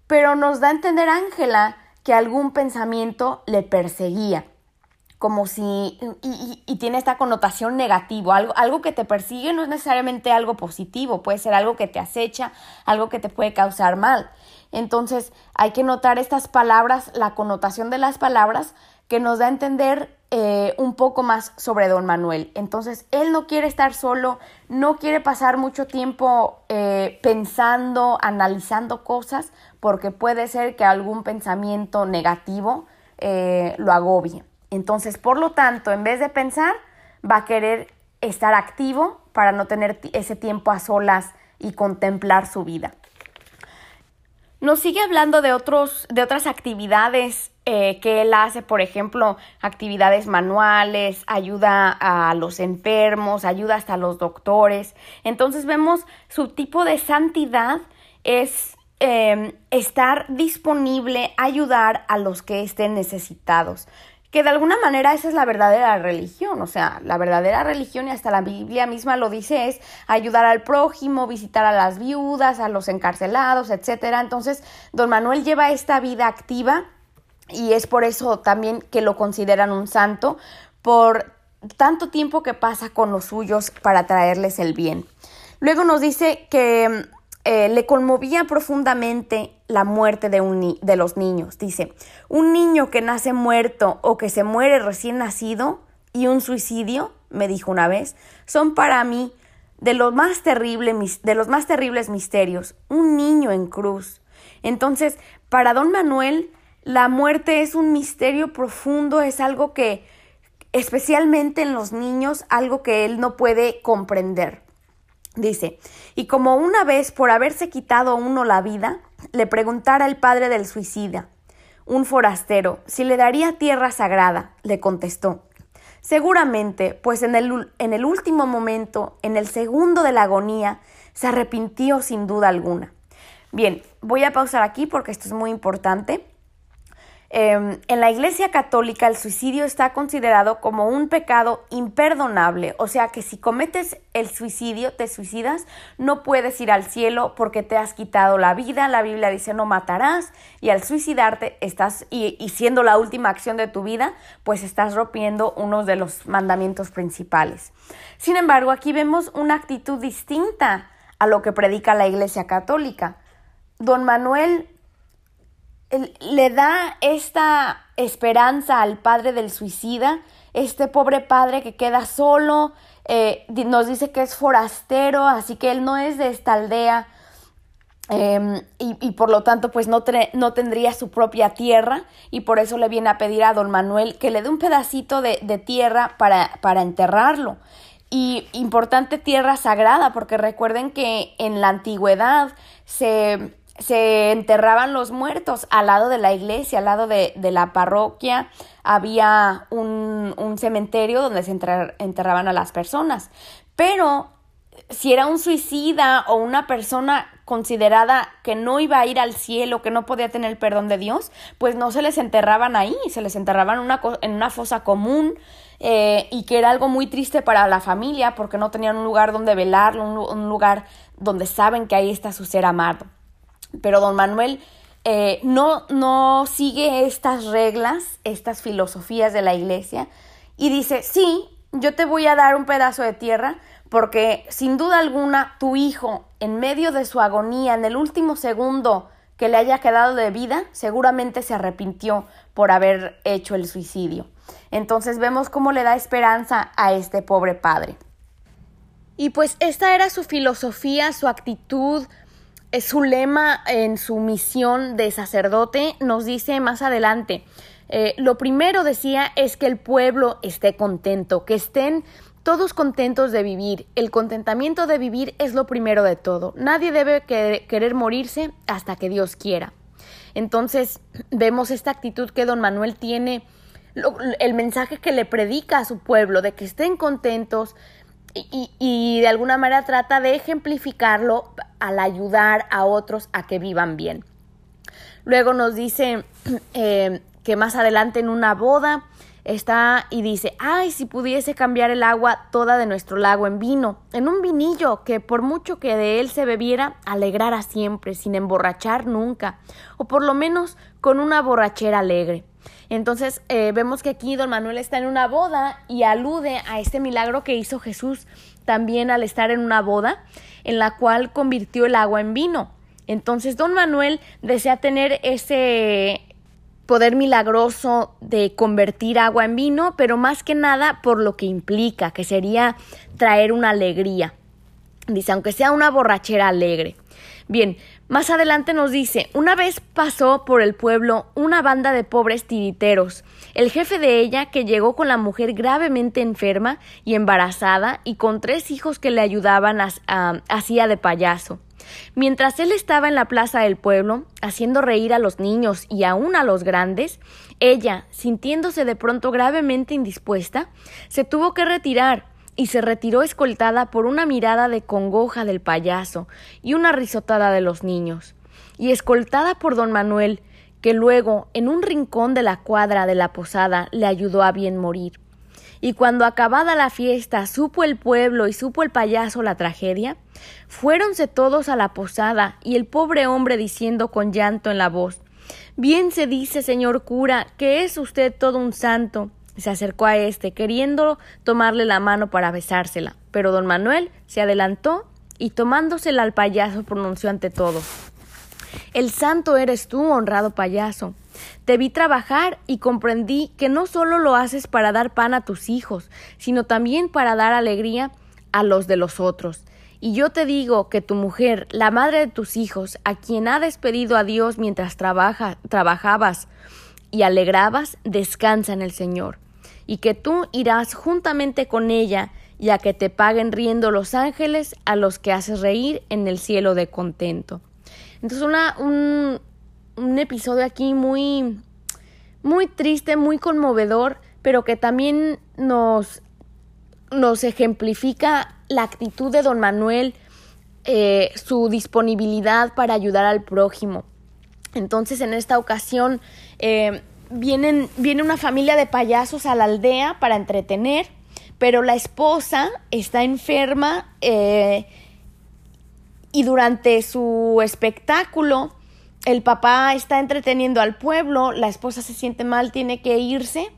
pero nos da a entender Ángela que algún pensamiento le perseguía como si, y, tiene esta connotación negativa, algo, algo que te persigue no es necesariamente algo positivo, puede ser algo que te acecha, algo que te puede causar mal. Entonces hay que notar estas palabras, la connotación de las palabras que nos da a entender eh, un poco más sobre don Manuel. Entonces él no quiere estar solo, no quiere pasar mucho tiempo eh, pensando, analizando cosas, porque puede ser que algún pensamiento negativo eh, lo agobie. Entonces, por lo tanto, en vez de pensar, va a querer estar activo para no tener ese tiempo a solas y contemplar su vida. Nos sigue hablando de, otros, de otras actividades eh, que él hace, por ejemplo, actividades manuales, ayuda a los enfermos, ayuda hasta a los doctores. Entonces vemos su tipo de santidad es em, estar disponible, ayudar a los que estén necesitados que de alguna manera esa es la verdadera religión, o sea, la verdadera religión y hasta la Biblia misma lo dice es ayudar al prójimo, visitar a las viudas, a los encarcelados, etcétera. Entonces, don Manuel lleva esta vida activa y es por eso también que lo consideran un santo por tanto tiempo que pasa con los suyos para traerles el bien. Luego nos dice que eh, le conmovía profundamente la muerte de, un de los niños. Dice, un niño que nace muerto o que se muere recién nacido y un suicidio, me dijo una vez, son para mí de los más, de los más terribles misterios. Un niño en cruz. Entonces, para don Manuel, la muerte es un misterio profundo, es algo que, especialmente en los niños, algo que él no puede comprender. Dice, y como una vez por haberse quitado uno la vida, le preguntara el padre del suicida, un forastero, si le daría tierra sagrada, le contestó, seguramente, pues en el, en el último momento, en el segundo de la agonía, se arrepintió sin duda alguna. Bien, voy a pausar aquí porque esto es muy importante. Em, en la Iglesia Católica el suicidio está considerado como un pecado imperdonable, o sea que si cometes el suicidio, te suicidas, no puedes ir al cielo porque te has quitado la vida, la Biblia dice no matarás y al suicidarte estás, y, y siendo la última acción de tu vida, pues estás rompiendo uno de los mandamientos principales. Sin embargo, aquí vemos una actitud distinta a lo que predica la Iglesia Católica. Don Manuel le da esta esperanza al padre del suicida, este pobre padre que queda solo, eh, nos dice que es forastero, así que él no es de esta aldea em, y, por lo tanto pues no, no, tendría su propia tierra y por eso le viene a pedir a don Manuel que le dé un pedacito de, de tierra para, para enterrarlo. Y importante tierra sagrada, porque recuerden que en la antigüedad se se enterraban los muertos al lado de la iglesia, al lado de, la parroquia, había un, cementerio donde se enterraban a las personas. Pero si era un suicida o una persona considerada que no iba a ir al cielo, que no podía tener el perdón de Dios, pues no se les enterraban ahí, se les enterraban en una, en una fosa común eh, y que era algo muy triste para la familia porque no tenían un lugar donde velarlo, un lugar donde saben que ahí está su ser amado. Pero don Manuel eh, no, no sigue estas reglas, estas filosofías de la iglesia y dice, sí, yo te voy a dar un pedazo de tierra porque sin duda alguna tu hijo en medio de su agonía, en el último segundo que le haya quedado de vida, seguramente se arrepintió por haber hecho el suicidio. Entonces vemos cómo le da esperanza a este pobre padre. Y pues esta era su filosofía, su actitud, su lema en su misión de sacerdote nos dice más adelante, eh, lo primero decía es que el pueblo esté contento, que estén todos contentos de vivir. El contentamiento de vivir es lo primero de todo. Nadie debe querer morirse hasta que Dios quiera. Entonces vemos esta actitud que don Manuel tiene el mensaje que le predica a su pueblo, de que estén contentos y, y, de alguna manera trata de ejemplificarlo al ayudar a otros a que vivan bien. Luego nos dice eh, que más adelante en una boda está y dice, ay, si pudiese cambiar el agua toda de nuestro lago en vino, en un vinillo que por mucho que de él se bebiera, alegrara siempre, sin emborrachar nunca, o por lo menos con una borrachera alegre. Entonces eh, vemos que aquí don Manuel está en una boda y alude a este milagro que hizo Jesús también al estar en una boda en la cual convirtió el agua en vino. Entonces don Manuel desea tener ese poder milagroso de convertir agua en vino, pero más que nada por lo que implica, que sería traer una alegría. Dice, aunque sea una borrachera alegre. Bien, más adelante nos dice, una vez pasó por el pueblo una banda de pobres tiriteros. El jefe de ella, que llegó con la mujer gravemente enferma y embarazada y con tres hijos que le ayudaban, hacía de payaso. Mientras él estaba en la plaza del pueblo, haciendo reír a los niños y aún a los grandes, ella, sintiéndose de pronto gravemente indispuesta, se tuvo que retirar y se retiró escoltada por una mirada de congoja del payaso y una risotada de los niños, y escoltada por don Manuel, que luego, en un rincón de la cuadra de la posada, le ayudó a bien morir. Y cuando acabada la fiesta supo el pueblo y supo el payaso la tragedia, fuéronse todos a la posada y el pobre hombre diciendo con llanto en la voz Bien se dice, señor cura, que es usted todo un santo. Se acercó a éste, queriendo tomarle la mano para besársela, pero don Manuel se adelantó y tomándosela al payaso pronunció ante todos El santo eres tú, honrado payaso. Te vi trabajar y comprendí que no solo lo haces para dar pan a tus hijos, sino también para dar alegría a los de los otros. Y yo te digo que tu mujer, la madre de tus hijos, a quien ha despedido a Dios mientras trabaja, trabajabas y alegrabas, descansa en el Señor, y que tú irás juntamente con ella, ya que te paguen riendo los ángeles a los que haces reír en el cielo de contento. Entonces, una, un, un episodio aquí muy, muy triste, muy conmovedor, pero que también nos, nos ejemplifica la actitud de don Manuel, eh, su disponibilidad para ayudar al prójimo. Entonces, en esta ocasión, eh, vienen, viene una familia de payasos a la aldea para entretener, pero la esposa está enferma eh, y durante su espectáculo el papá está entreteniendo al pueblo, la esposa se siente mal, tiene que irse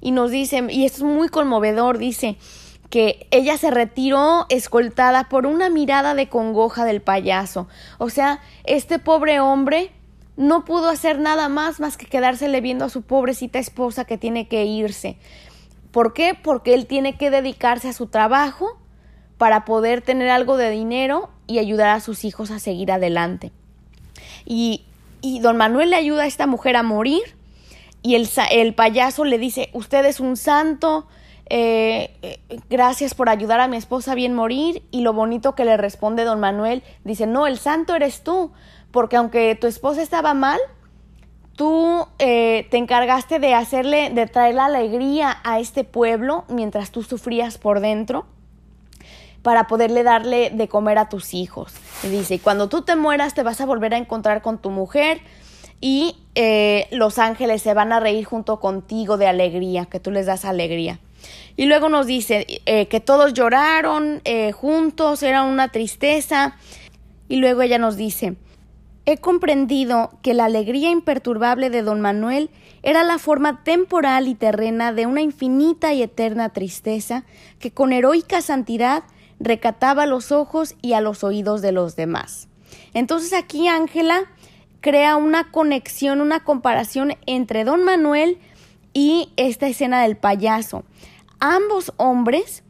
y nos dice, y es muy conmovedor, dice que ella se retiró escoltada por una mirada de congoja del payaso. O sea, este pobre hombre no pudo hacer nada más más que quedársele viendo a su pobrecita esposa que tiene que irse. ¿Por qué? Porque él tiene que dedicarse a su trabajo para poder tener algo de dinero y ayudar a sus hijos a seguir adelante. Y, don Manuel le ayuda a esta mujer a morir y el, el payaso le dice, usted es un santo, eh, eh, gracias por ayudar a mi esposa a bien morir y lo bonito que le responde don Manuel, dice, no, el santo eres tú, porque aunque tu esposa estaba mal, tú eh, te encargaste de hacerle, de traer la alegría a este pueblo mientras tú sufrías por dentro para poderle darle de comer a tus hijos. Y dice, cuando tú te mueras te vas a volver a encontrar con tu mujer y eh, los ángeles se van a reír junto contigo de alegría, que tú les das alegría. Y luego nos dice eh, que todos lloraron juntos, era una tristeza. Y luego ella nos dice, he comprendido que la alegría imperturbable de don Manuel era la forma temporal y terrena de una infinita y eterna tristeza que con heroica santidad recataba los ojos y a los oídos de los demás. Entonces aquí Ángela crea una conexión, una comparación entre don Manuel y esta escena del payaso. Ambos hombres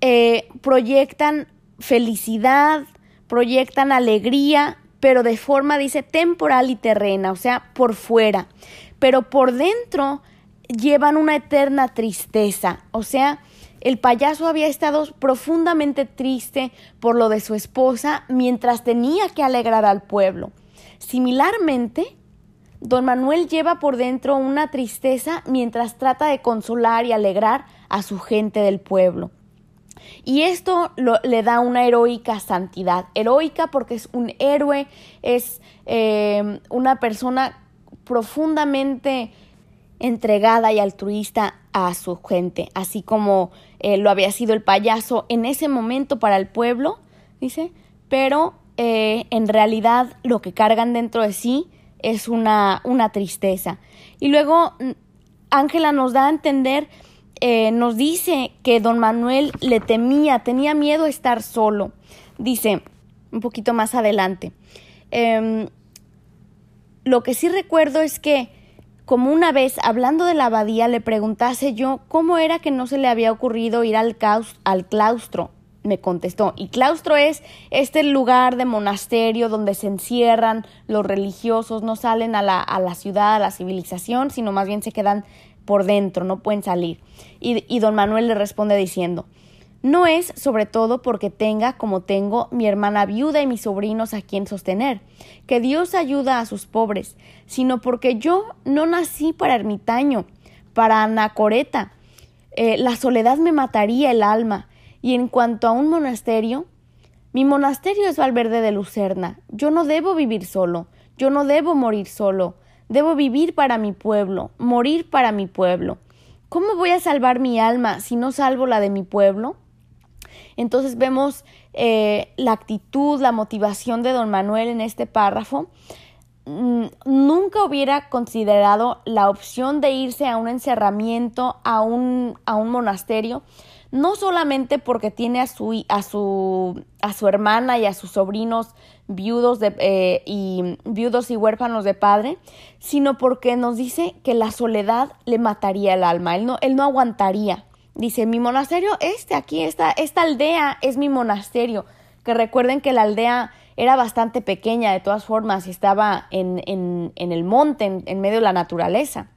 eh, proyectan felicidad, proyectan alegría, pero de forma, dice, temporal y terrena, o sea, por fuera. Pero por dentro llevan una eterna tristeza, o sea, el payaso había estado profundamente triste por lo de su esposa mientras tenía que alegrar al pueblo. Similarmente, don Manuel lleva por dentro una tristeza mientras trata de consolar y alegrar a su gente del pueblo. Y esto le da una heroica santidad. Heroica porque es un héroe, es eh, una persona profundamente entregada y altruista a su gente, así como eh, lo había sido el payaso en ese momento para el pueblo, dice, pero eh, en realidad lo que cargan dentro de sí es una, una tristeza. Y luego mm, Ángela nos da a entender, eh, nos dice que don Manuel le temía, tenía miedo a estar solo. Dice, un poquito más adelante, em, lo que sí recuerdo es que como una vez hablando de la abadía le preguntase yo cómo era que no se le había ocurrido ir al, al claustro me contestó. Y claustro es este lugar de monasterio donde se encierran los religiosos, no salen a la, a la ciudad, a la civilización, sino más bien se quedan por dentro, no pueden salir. Y, don Manuel le responde diciendo, no es sobre todo porque tenga, como tengo, mi hermana viuda y mis sobrinos a quien sostener, que Dios ayuda a sus pobres, sino porque yo no nací para ermitaño, para anacoreta. Eh, la soledad me mataría el alma, y en cuanto a un monasterio, mi monasterio es Valverde de Lucerna. Yo no debo vivir solo, yo no debo morir solo, debo vivir para mi pueblo, morir para mi pueblo. ¿Cómo voy a salvar mi alma si no salvo la de mi pueblo? Entonces vemos eh, la actitud, la motivación de don Manuel en este párrafo. Mm, nunca hubiera considerado la opción de irse a un encerramiento, a un, a un monasterio, no solamente porque tiene a su, a su, a su hermana y a sus sobrinos viudos, de, eh, y, viudos y huérfanos de padre, sino porque nos dice que la soledad le mataría el alma, él no, él no aguantaría. Dice, mi monasterio, este aquí, esta, esta aldea es mi monasterio. Que recuerden que la aldea era bastante pequeña de todas formas y estaba en, en, en el monte, en, en medio de la naturaleza.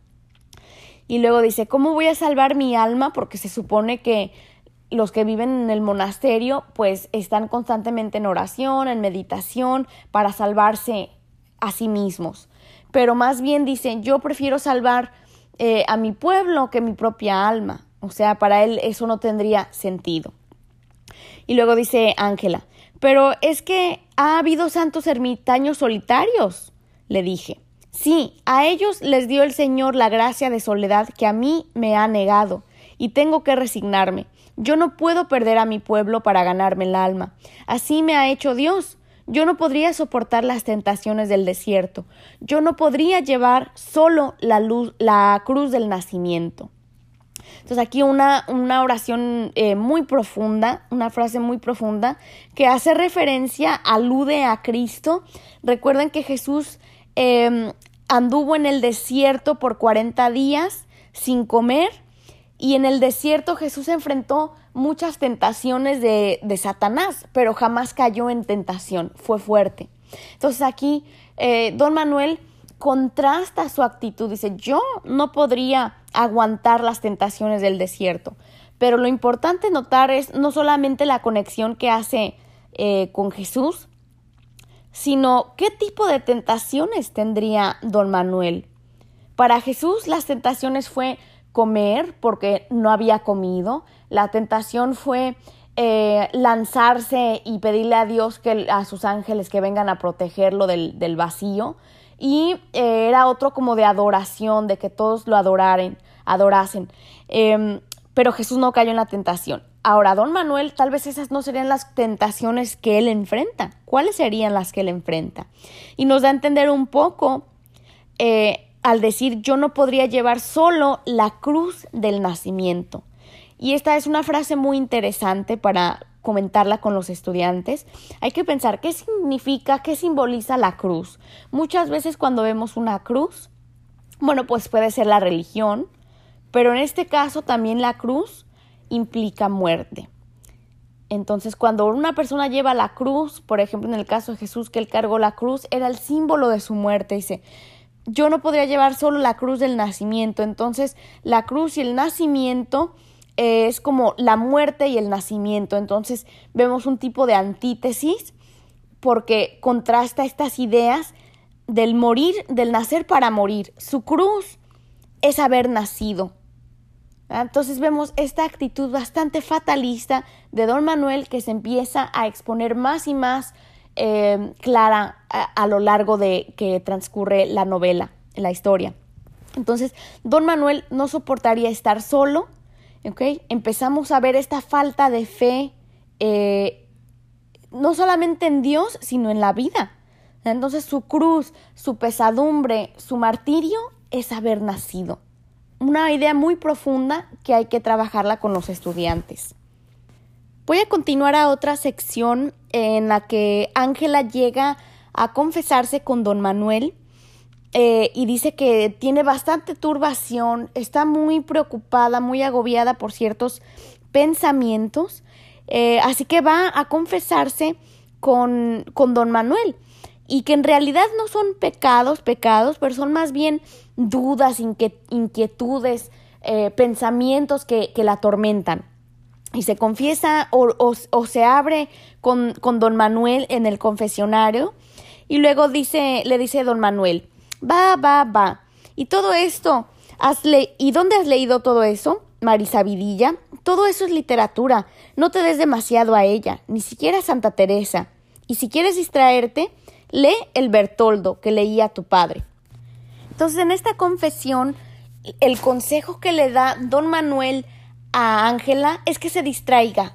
Y luego dice, ¿cómo voy a salvar mi alma? Porque se supone que los que viven en el monasterio pues están constantemente en oración, en meditación, para salvarse a sí mismos. Pero más bien dicen, yo prefiero salvar eh, a mi pueblo que mi propia alma. O sea, para él eso no tendría sentido. Y luego dice Ángela, pero es que ha habido santos ermitaños solitarios, le dije. Sí, a ellos les dio el Señor la gracia de soledad que a mí me ha negado, y tengo que resignarme. Yo no puedo perder a mi pueblo para ganarme el alma. Así me ha hecho Dios. Yo no podría soportar las tentaciones del desierto. Yo no podría llevar solo la luz, la cruz del nacimiento. Entonces aquí una, una oración eh, muy profunda, una frase muy profunda que hace referencia, alude a Cristo. Recuerden que Jesús Em, anduvo en el desierto por 40 días sin comer y en el desierto Jesús enfrentó muchas tentaciones de, Satanás, pero jamás cayó en tentación, fue fuerte. Entonces aquí eh, don Manuel contrasta su actitud, dice, yo no podría aguantar las tentaciones del desierto, pero lo importante notar es no solamente la conexión que hace eh, con Jesús, sino qué tipo de tentaciones tendría don Manuel. Para Jesús las tentaciones fue comer porque no había comido, la tentación fue eh, lanzarse y pedirle a Dios que a sus ángeles que vengan a protegerlo del, del vacío y eh, era otro como de adoración, de que todos lo adoraren, adorasen. Em, pero Jesús no cayó en la tentación. Ahora, don Manuel, tal vez esas no serían las tentaciones que él enfrenta. ¿Cuáles serían las que él enfrenta? Y nos da a entender un poco eh, al decir yo no podría llevar solo la cruz del nacimiento. Y esta es una frase muy interesante para comentarla con los estudiantes. Hay que pensar qué significa, qué simboliza la cruz. Muchas veces cuando vemos una cruz, bueno, pues puede ser la religión, pero en este caso también la cruz implica muerte. Entonces, cuando una persona lleva la cruz, por ejemplo, en el caso de Jesús, que él cargó la cruz, era el símbolo de su muerte. Dice, yo no podría llevar solo la cruz del nacimiento. Entonces, la cruz y el nacimiento es como la muerte y el nacimiento. Entonces, vemos un tipo de antítesis porque contrasta estas ideas del morir, del nacer para morir. Su cruz es haber nacido. Entonces vemos esta actitud bastante fatalista de don Manuel que se empieza a exponer más y más eh, clara a, lo largo de que transcurre la novela, la historia. Entonces, don Manuel no soportaría estar solo, Empezamos a ver esta falta de fe, eh, no solamente en Dios, sino en la vida. Entonces su cruz, su pesadumbre, su martirio es haber nacido. Una idea muy profunda que hay que trabajarla con los estudiantes. Voy a continuar a otra sección en la que Ángela llega a confesarse con don Manuel eh, y dice que tiene bastante turbación, está muy preocupada, muy agobiada por ciertos pensamientos, eh, así que va a confesarse con, con don Manuel y que en realidad no son pecados, pecados, pero son más bien dudas, inquietudes, eh, pensamientos que, la atormentan. Y se confiesa o, o, se abre con, con, don Manuel en el confesionario y luego dice, le dice don Manuel, va, va, va. Y todo esto, ¿y dónde has leído todo eso? Marisa Vidilla, todo eso es literatura, no te des demasiado a ella, ni siquiera a Santa Teresa. Y si quieres distraerte, lee el Bertoldo que leía tu padre. Entonces, en esta confesión, el consejo que le da don Manuel a Ángela es que se distraiga,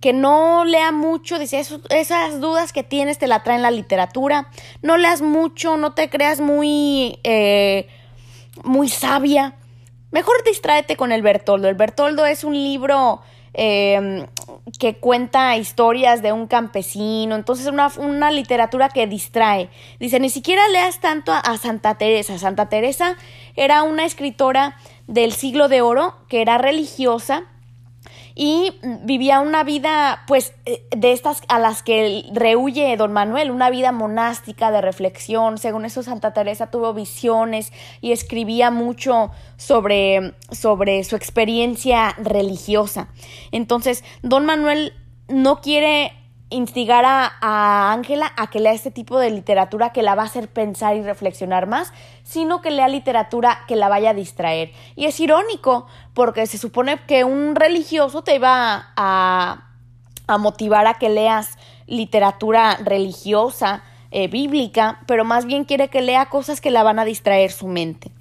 que no lea mucho, dice, esas dudas que tienes te la traen la literatura, no leas mucho, no te creas muy, eh, muy sabia, mejor distráete con el Bertoldo. El Bertoldo es un libro eh, que cuenta historias de un campesino, entonces una, una literatura que distrae. Dice, ni siquiera leas tanto a Santa Teresa. Santa Teresa era una escritora del siglo de oro que era religiosa, y vivía una vida, pues, eh, de estas a las que rehuye don Manuel, una vida monástica de reflexión. Según eso, Santa Teresa tuvo visiones y escribía mucho sobre, sobre su experiencia religiosa. Entonces, don Manuel no quiere instigar a Ángela a, que lea este tipo de literatura que la va a hacer pensar y reflexionar más, sino que lea literatura que la vaya a distraer. Y es irónico porque se supone que un religioso te va a, a motivar a que leas literatura religiosa, eh, bíblica, pero más bien quiere que lea cosas que la van a distraer su mente.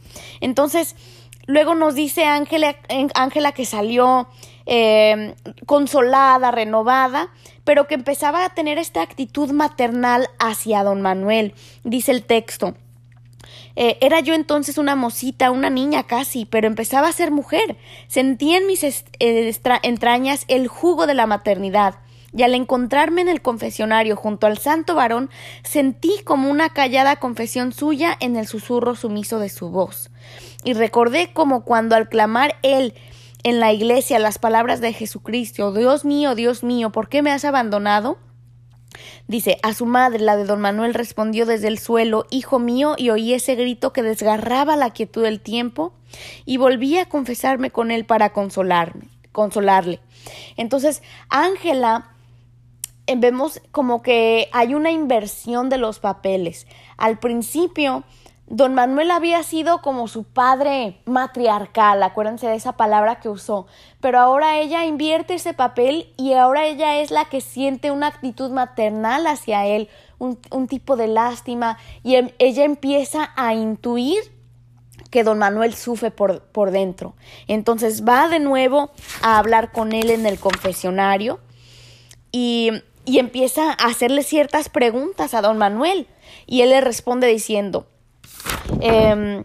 Entonces, luego nos dice Ángela, Ángela que salió eh, consolada, renovada, pero que empezaba a tener esta actitud maternal hacia don Manuel, dice el texto. Eh, era yo entonces una mocita, una niña casi, pero empezaba a ser mujer. Sentía en mis eh, entrañas el jugo de la maternidad, y al encontrarme en el confesionario junto al santo varón, sentí como una callada confesión suya en el susurro sumiso de su voz. Y recordé como cuando al clamar él en la iglesia las palabras de Jesucristo, Dios mío, Dios mío, ¿por qué me has abandonado? Dice, a su madre, la de don Manuel, respondió desde el suelo, Hijo mío, y oí ese grito que desgarraba la quietud del tiempo, y volví a confesarme con él para consolarme, consolarle. Entonces, Ángela, eh, vemos como que hay una inversión de los papeles. Al principio, Don Manuel había sido como su padre matriarcal, acuérdense de esa palabra que usó, pero ahora ella invierte ese papel y ahora ella es la que siente una actitud maternal hacia él, un, tipo de lástima y em, ella empieza a intuir que don Manuel sufre por, por dentro. Entonces va de nuevo a hablar con él en el confesionario y, y empieza a hacerle ciertas preguntas a don Manuel y él le responde diciendo, Em,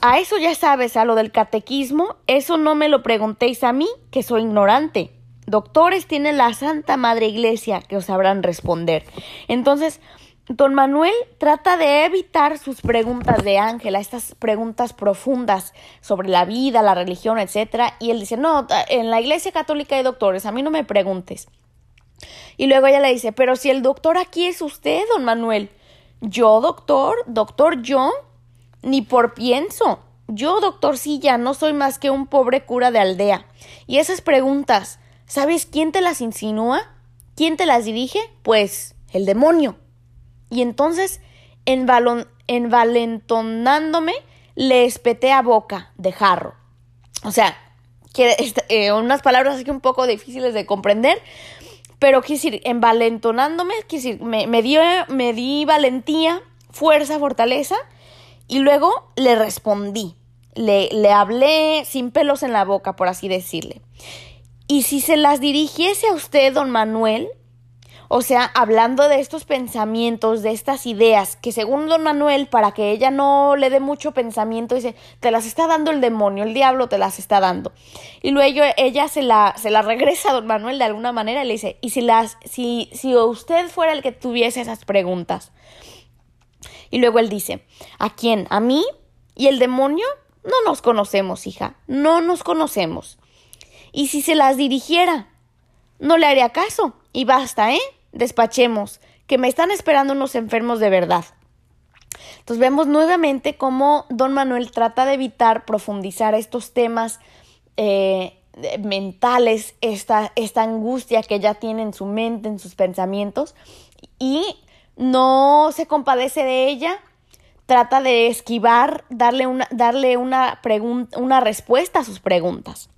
a eso ya sabes, a lo del catequismo, eso no me lo preguntéis a mí, que soy ignorante. Doctores tiene la Santa Madre Iglesia que os sabrán responder. Entonces, don Manuel trata de evitar sus preguntas de Ángela, estas preguntas profundas sobre la vida, la religión, etc. Y él dice, no, en la Iglesia Católica hay doctores, a mí no me preguntes. Y luego ella le dice, pero si el doctor aquí es usted, don Manuel. Yo, doctor, doctor, yo, ni por pienso. Yo, doctor Silla, no soy más que un pobre cura de aldea. Y esas preguntas, ¿sabes quién te las insinúa? ¿Quién te las dirige? Pues el demonio. Y entonces envalentonándome, le espeté a boca de jarro. O sea, este, eh, unas palabras así un poco difíciles de comprender, pero quiere decir, envalentonándome, decir, me, me, dio, me di valentía, fuerza, fortaleza, y luego le respondí. Le, le hablé sin pelos en la boca, por así decirle. Y si se las dirigiese a usted, don Manuel, o sea, hablando de estos pensamientos, de estas ideas, que según don Manuel, para que ella no le dé mucho pensamiento, dice, te las está dando el demonio, el diablo te las está dando. Y luego ella se la, se la regresa a don Manuel de alguna manera y le dice, y si las, si, si usted fuera el que tuviese esas preguntas. Y luego él dice, ¿a quién? ¿A mí? ¿Y el demonio? No nos conocemos, hija, no nos conocemos. Y si se las dirigiera, no le haría caso. Y basta, ¿eh? Despachemos, que me están esperando unos enfermos de verdad. Entonces vemos nuevamente cómo don Manuel trata de evitar profundizar estos temas eh, mentales, esta, esta angustia que ella tiene en su mente, en sus pensamientos, y no se compadece de ella, trata de esquivar, darle una, darle una, una respuesta a sus preguntas.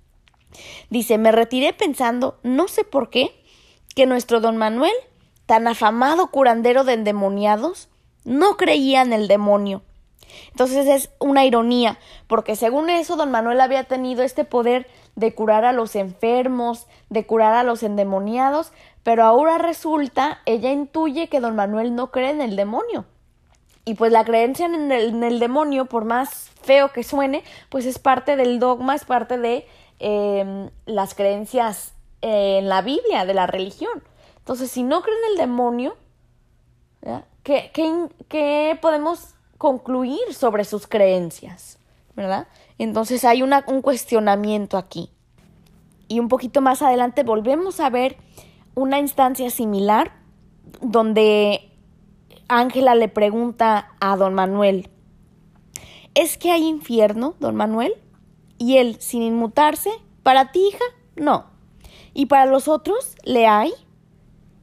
Dice, me retiré pensando, no sé por qué, que nuestro don Manuel, tan afamado curandero de endemoniados, no creía en el demonio. Entonces es una ironía, porque según eso, don Manuel había tenido este poder de curar a los enfermos, de curar a los endemoniados, pero ahora resulta, ella intuye que don Manuel no cree en el demonio. Y pues la creencia en el, demonio, por más feo que suene, pues es parte del dogma, es parte de eh, las creencias en la Biblia de la religión. Entonces, si no creen en el demonio, ¿qué, qué, podemos concluir sobre sus creencias? ¿Verdad? Entonces hay un cuestionamiento aquí. Y un poquito más adelante volvemos a ver una instancia similar donde Ángela le pregunta a don Manuel, ¿es que hay infierno, don Manuel? Y él, sin inmutarse, ¿para ti, hija? No. ¿Y para los otros le hay?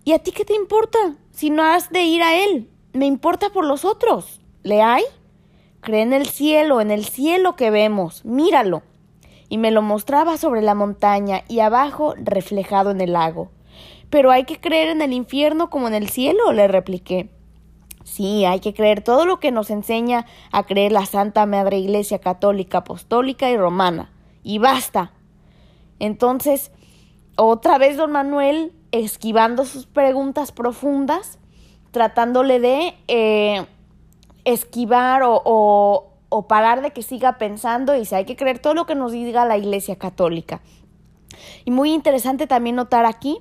¿Y a ti qué te importa? Si no has de ir a él. Me importa por los otros. ¿Le hay? Cree en el cielo, en el cielo que vemos. Míralo. Y me lo mostraba sobre la montaña y abajo reflejado en el lago. Pero hay que creer en el infierno como en el cielo, le repliqué. Sí, hay que creer todo lo que nos enseña a creer la Santa Madre Iglesia Católica, Apostólica y Romana. Y basta. Entonces, otra vez don Manuel esquivando sus preguntas profundas, tratándole de eh, esquivar o, parar de que siga pensando y si hay que creer todo lo que nos diga la Iglesia Católica. Y muy interesante también notar aquí,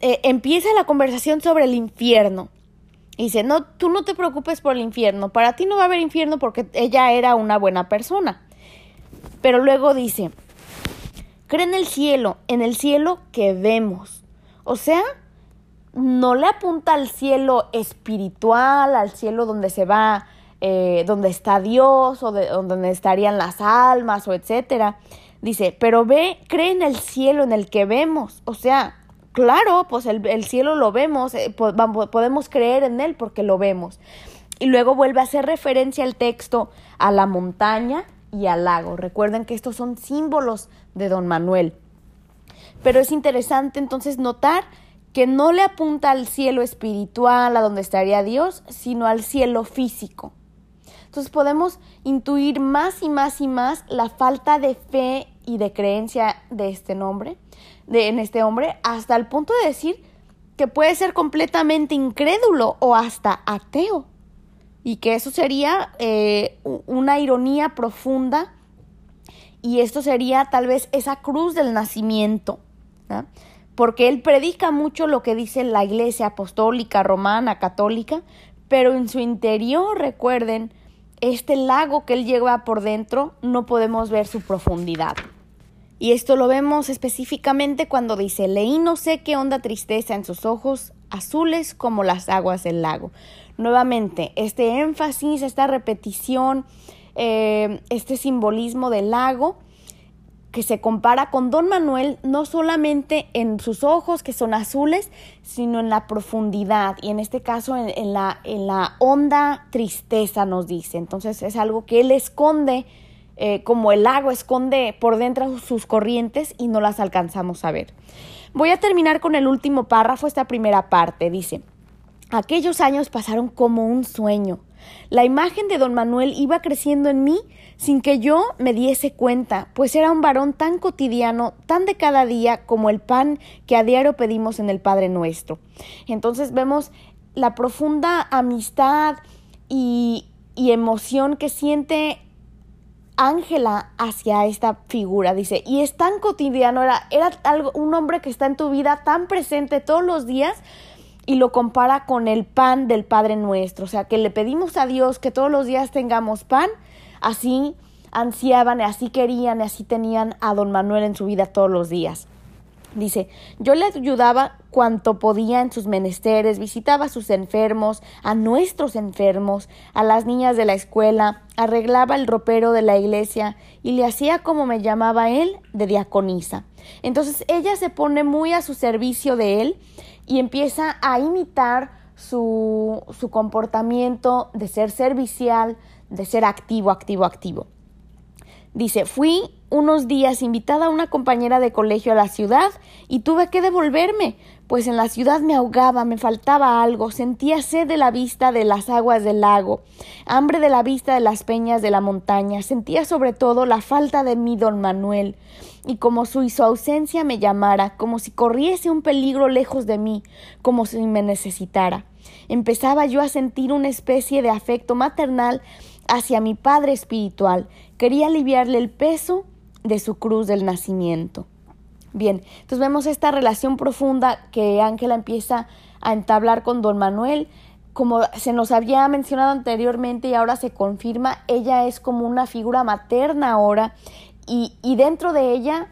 eh, empieza la conversación sobre el infierno. Y dice, no, tú no te preocupes por el infierno, para ti no va a haber infierno porque ella era una buena persona. Pero luego dice, Cree en el cielo, en el cielo que vemos. O sea, no le apunta al cielo espiritual, al cielo donde se va, eh, donde está Dios o de, donde estarían las almas o etcétera. Dice, pero ve, cree en el cielo en el que vemos. O sea, claro, pues el, el cielo lo vemos, eh, podemos creer en él porque lo vemos. Y luego vuelve a hacer referencia al texto a la montaña y al lago. Recuerden que estos son símbolos de don Manuel. Pero es interesante entonces notar que no le apunta al cielo espiritual, a donde estaría Dios, sino al cielo físico. Entonces podemos intuir más y más y más la falta de fe y de creencia de este nombre, de, en este hombre, hasta el punto de decir que puede ser completamente incrédulo o hasta ateo y que eso sería eh, una ironía profunda y esto sería tal vez esa cruz del nacimiento, porque él predica mucho lo que dice la iglesia apostólica, romana, católica, pero en su interior, recuerden, este lago que él lleva por dentro, no podemos ver su profundidad. Y esto lo vemos específicamente cuando dice, leí no sé qué onda tristeza en sus ojos, azules como las aguas del lago. Nuevamente, este énfasis, esta repetición, eh, este simbolismo del lago, que se compara con Don Manuel no solamente en sus ojos que son azules, sino en la profundidad y en este caso en, la, en la honda tristeza nos dice. Entonces es algo que él esconde eh, como el lago esconde por dentro sus corrientes y no las alcanzamos a ver. Voy a terminar con el último párrafo, esta primera parte. Dice, aquellos años pasaron como un sueño. La imagen de don Manuel iba creciendo en mí sin que yo me diese cuenta, pues era un varón tan cotidiano, tan de cada día como el pan que a diario pedimos en el Padre Nuestro. Entonces vemos la profunda amistad y, emoción que siente Ángela hacia esta figura, dice, y es tan cotidiano, era, era algo, un hombre que está en tu vida tan presente todos los días, y lo compara con el pan del Padre nuestro, o sea, que le pedimos a Dios que todos los días tengamos pan, así ansiaban, así querían, así tenían a don Manuel en su vida todos los días. Dice, yo le ayudaba cuanto podía en sus menesteres, visitaba a sus enfermos, a nuestros enfermos, a las niñas de la escuela, arreglaba el ropero de la iglesia y le hacía como me llamaba él, de diaconisa. Entonces ella se pone muy a su servicio de él y empieza a imitar su, su comportamiento de ser servicial, de ser activo, activo, activo. Dice, fui unos días invitada a una compañera de colegio a la ciudad y tuve que devolverme, pues en la ciudad me ahogaba, me faltaba algo, sentía sed de la vista de las aguas del lago, hambre de la vista de las peñas de la montaña, sentía sobre todo la falta de mi don Manuel, y como su, su ausencia me llamara, como si corriese un peligro lejos de mí, como si me necesitara. Empezaba yo a sentir una especie de afecto maternal hacia mi Padre espiritual. Quería aliviarle el peso de su cruz del nacimiento. Bien, entonces vemos esta relación profunda que Ángela empieza a entablar con don Manuel. Como se nos había mencionado anteriormente y ahora se confirma, ella es como una figura materna ahora y, y dentro de ella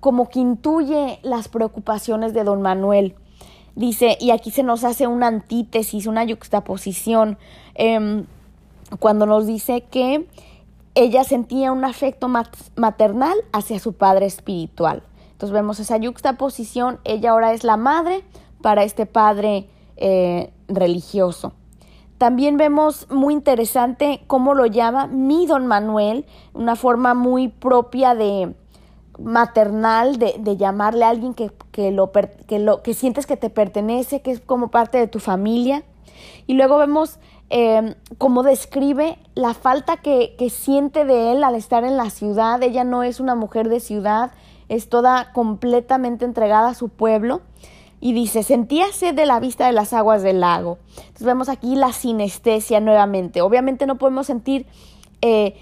como que intuye las preocupaciones de don Manuel. Dice, y aquí se nos hace una antítesis, una yuxtaposición. Eh, cuando nos dice que ella sentía un afecto maternal hacia su padre espiritual. Entonces vemos esa yuxtaposición, ella ahora es la madre para este padre eh, religioso. También vemos muy interesante cómo lo llama mi don Manuel, una forma muy propia de maternal de, de llamarle a alguien que, que, lo, que, lo, que sientes que te pertenece, que es como parte de tu familia. Y luego vemos eh, cómo describe la falta que, siente de él al estar en la ciudad. Ella no es una mujer de ciudad, es toda completamente entregada a su pueblo. Y dice, sentía sed de la vista de las aguas del lago. Entonces vemos aquí la sinestesia nuevamente. Obviamente no podemos sentir eh,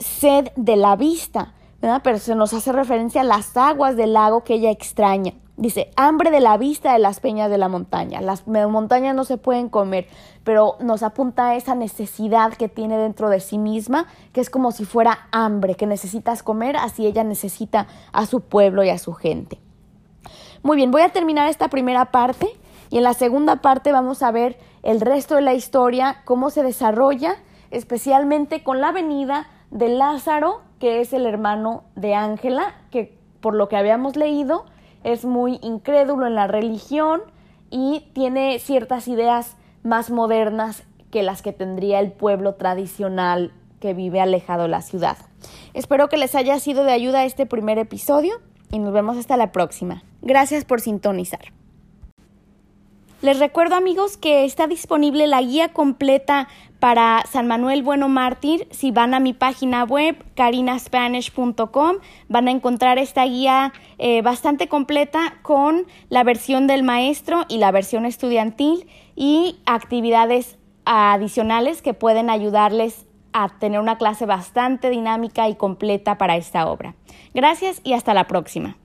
sed de la vista, pero se nos hace referencia a las aguas del lago que ella extraña. Dice, hambre de la vista de las peñas de la montaña. Las montañas no se pueden comer, pero nos apunta a esa necesidad que tiene dentro de sí misma, que es como si fuera hambre, que necesitas comer, así ella necesita a su pueblo y a su gente. Muy bien, voy a terminar esta primera parte y en la segunda parte vamos a ver el resto de la historia, cómo se desarrolla, especialmente con la venida de Lázaro, que es el hermano de Ángela, que por lo que habíamos leído, es muy incrédulo en la religión y tiene ciertas ideas más modernas que las que tendría el pueblo tradicional que vive alejado de la ciudad. Espero que les haya sido de ayuda este primer episodio y nos vemos hasta la próxima. Gracias por sintonizar. Les recuerdo amigos que está disponible la guía completa para San Manuel Bueno Mártir. Si van a mi página web carinaspanish.com van a encontrar esta guía eh, bastante completa con la versión del maestro y la versión estudiantil y actividades adicionales que pueden ayudarles a tener una clase bastante dinámica y completa para esta obra. Gracias y hasta la próxima.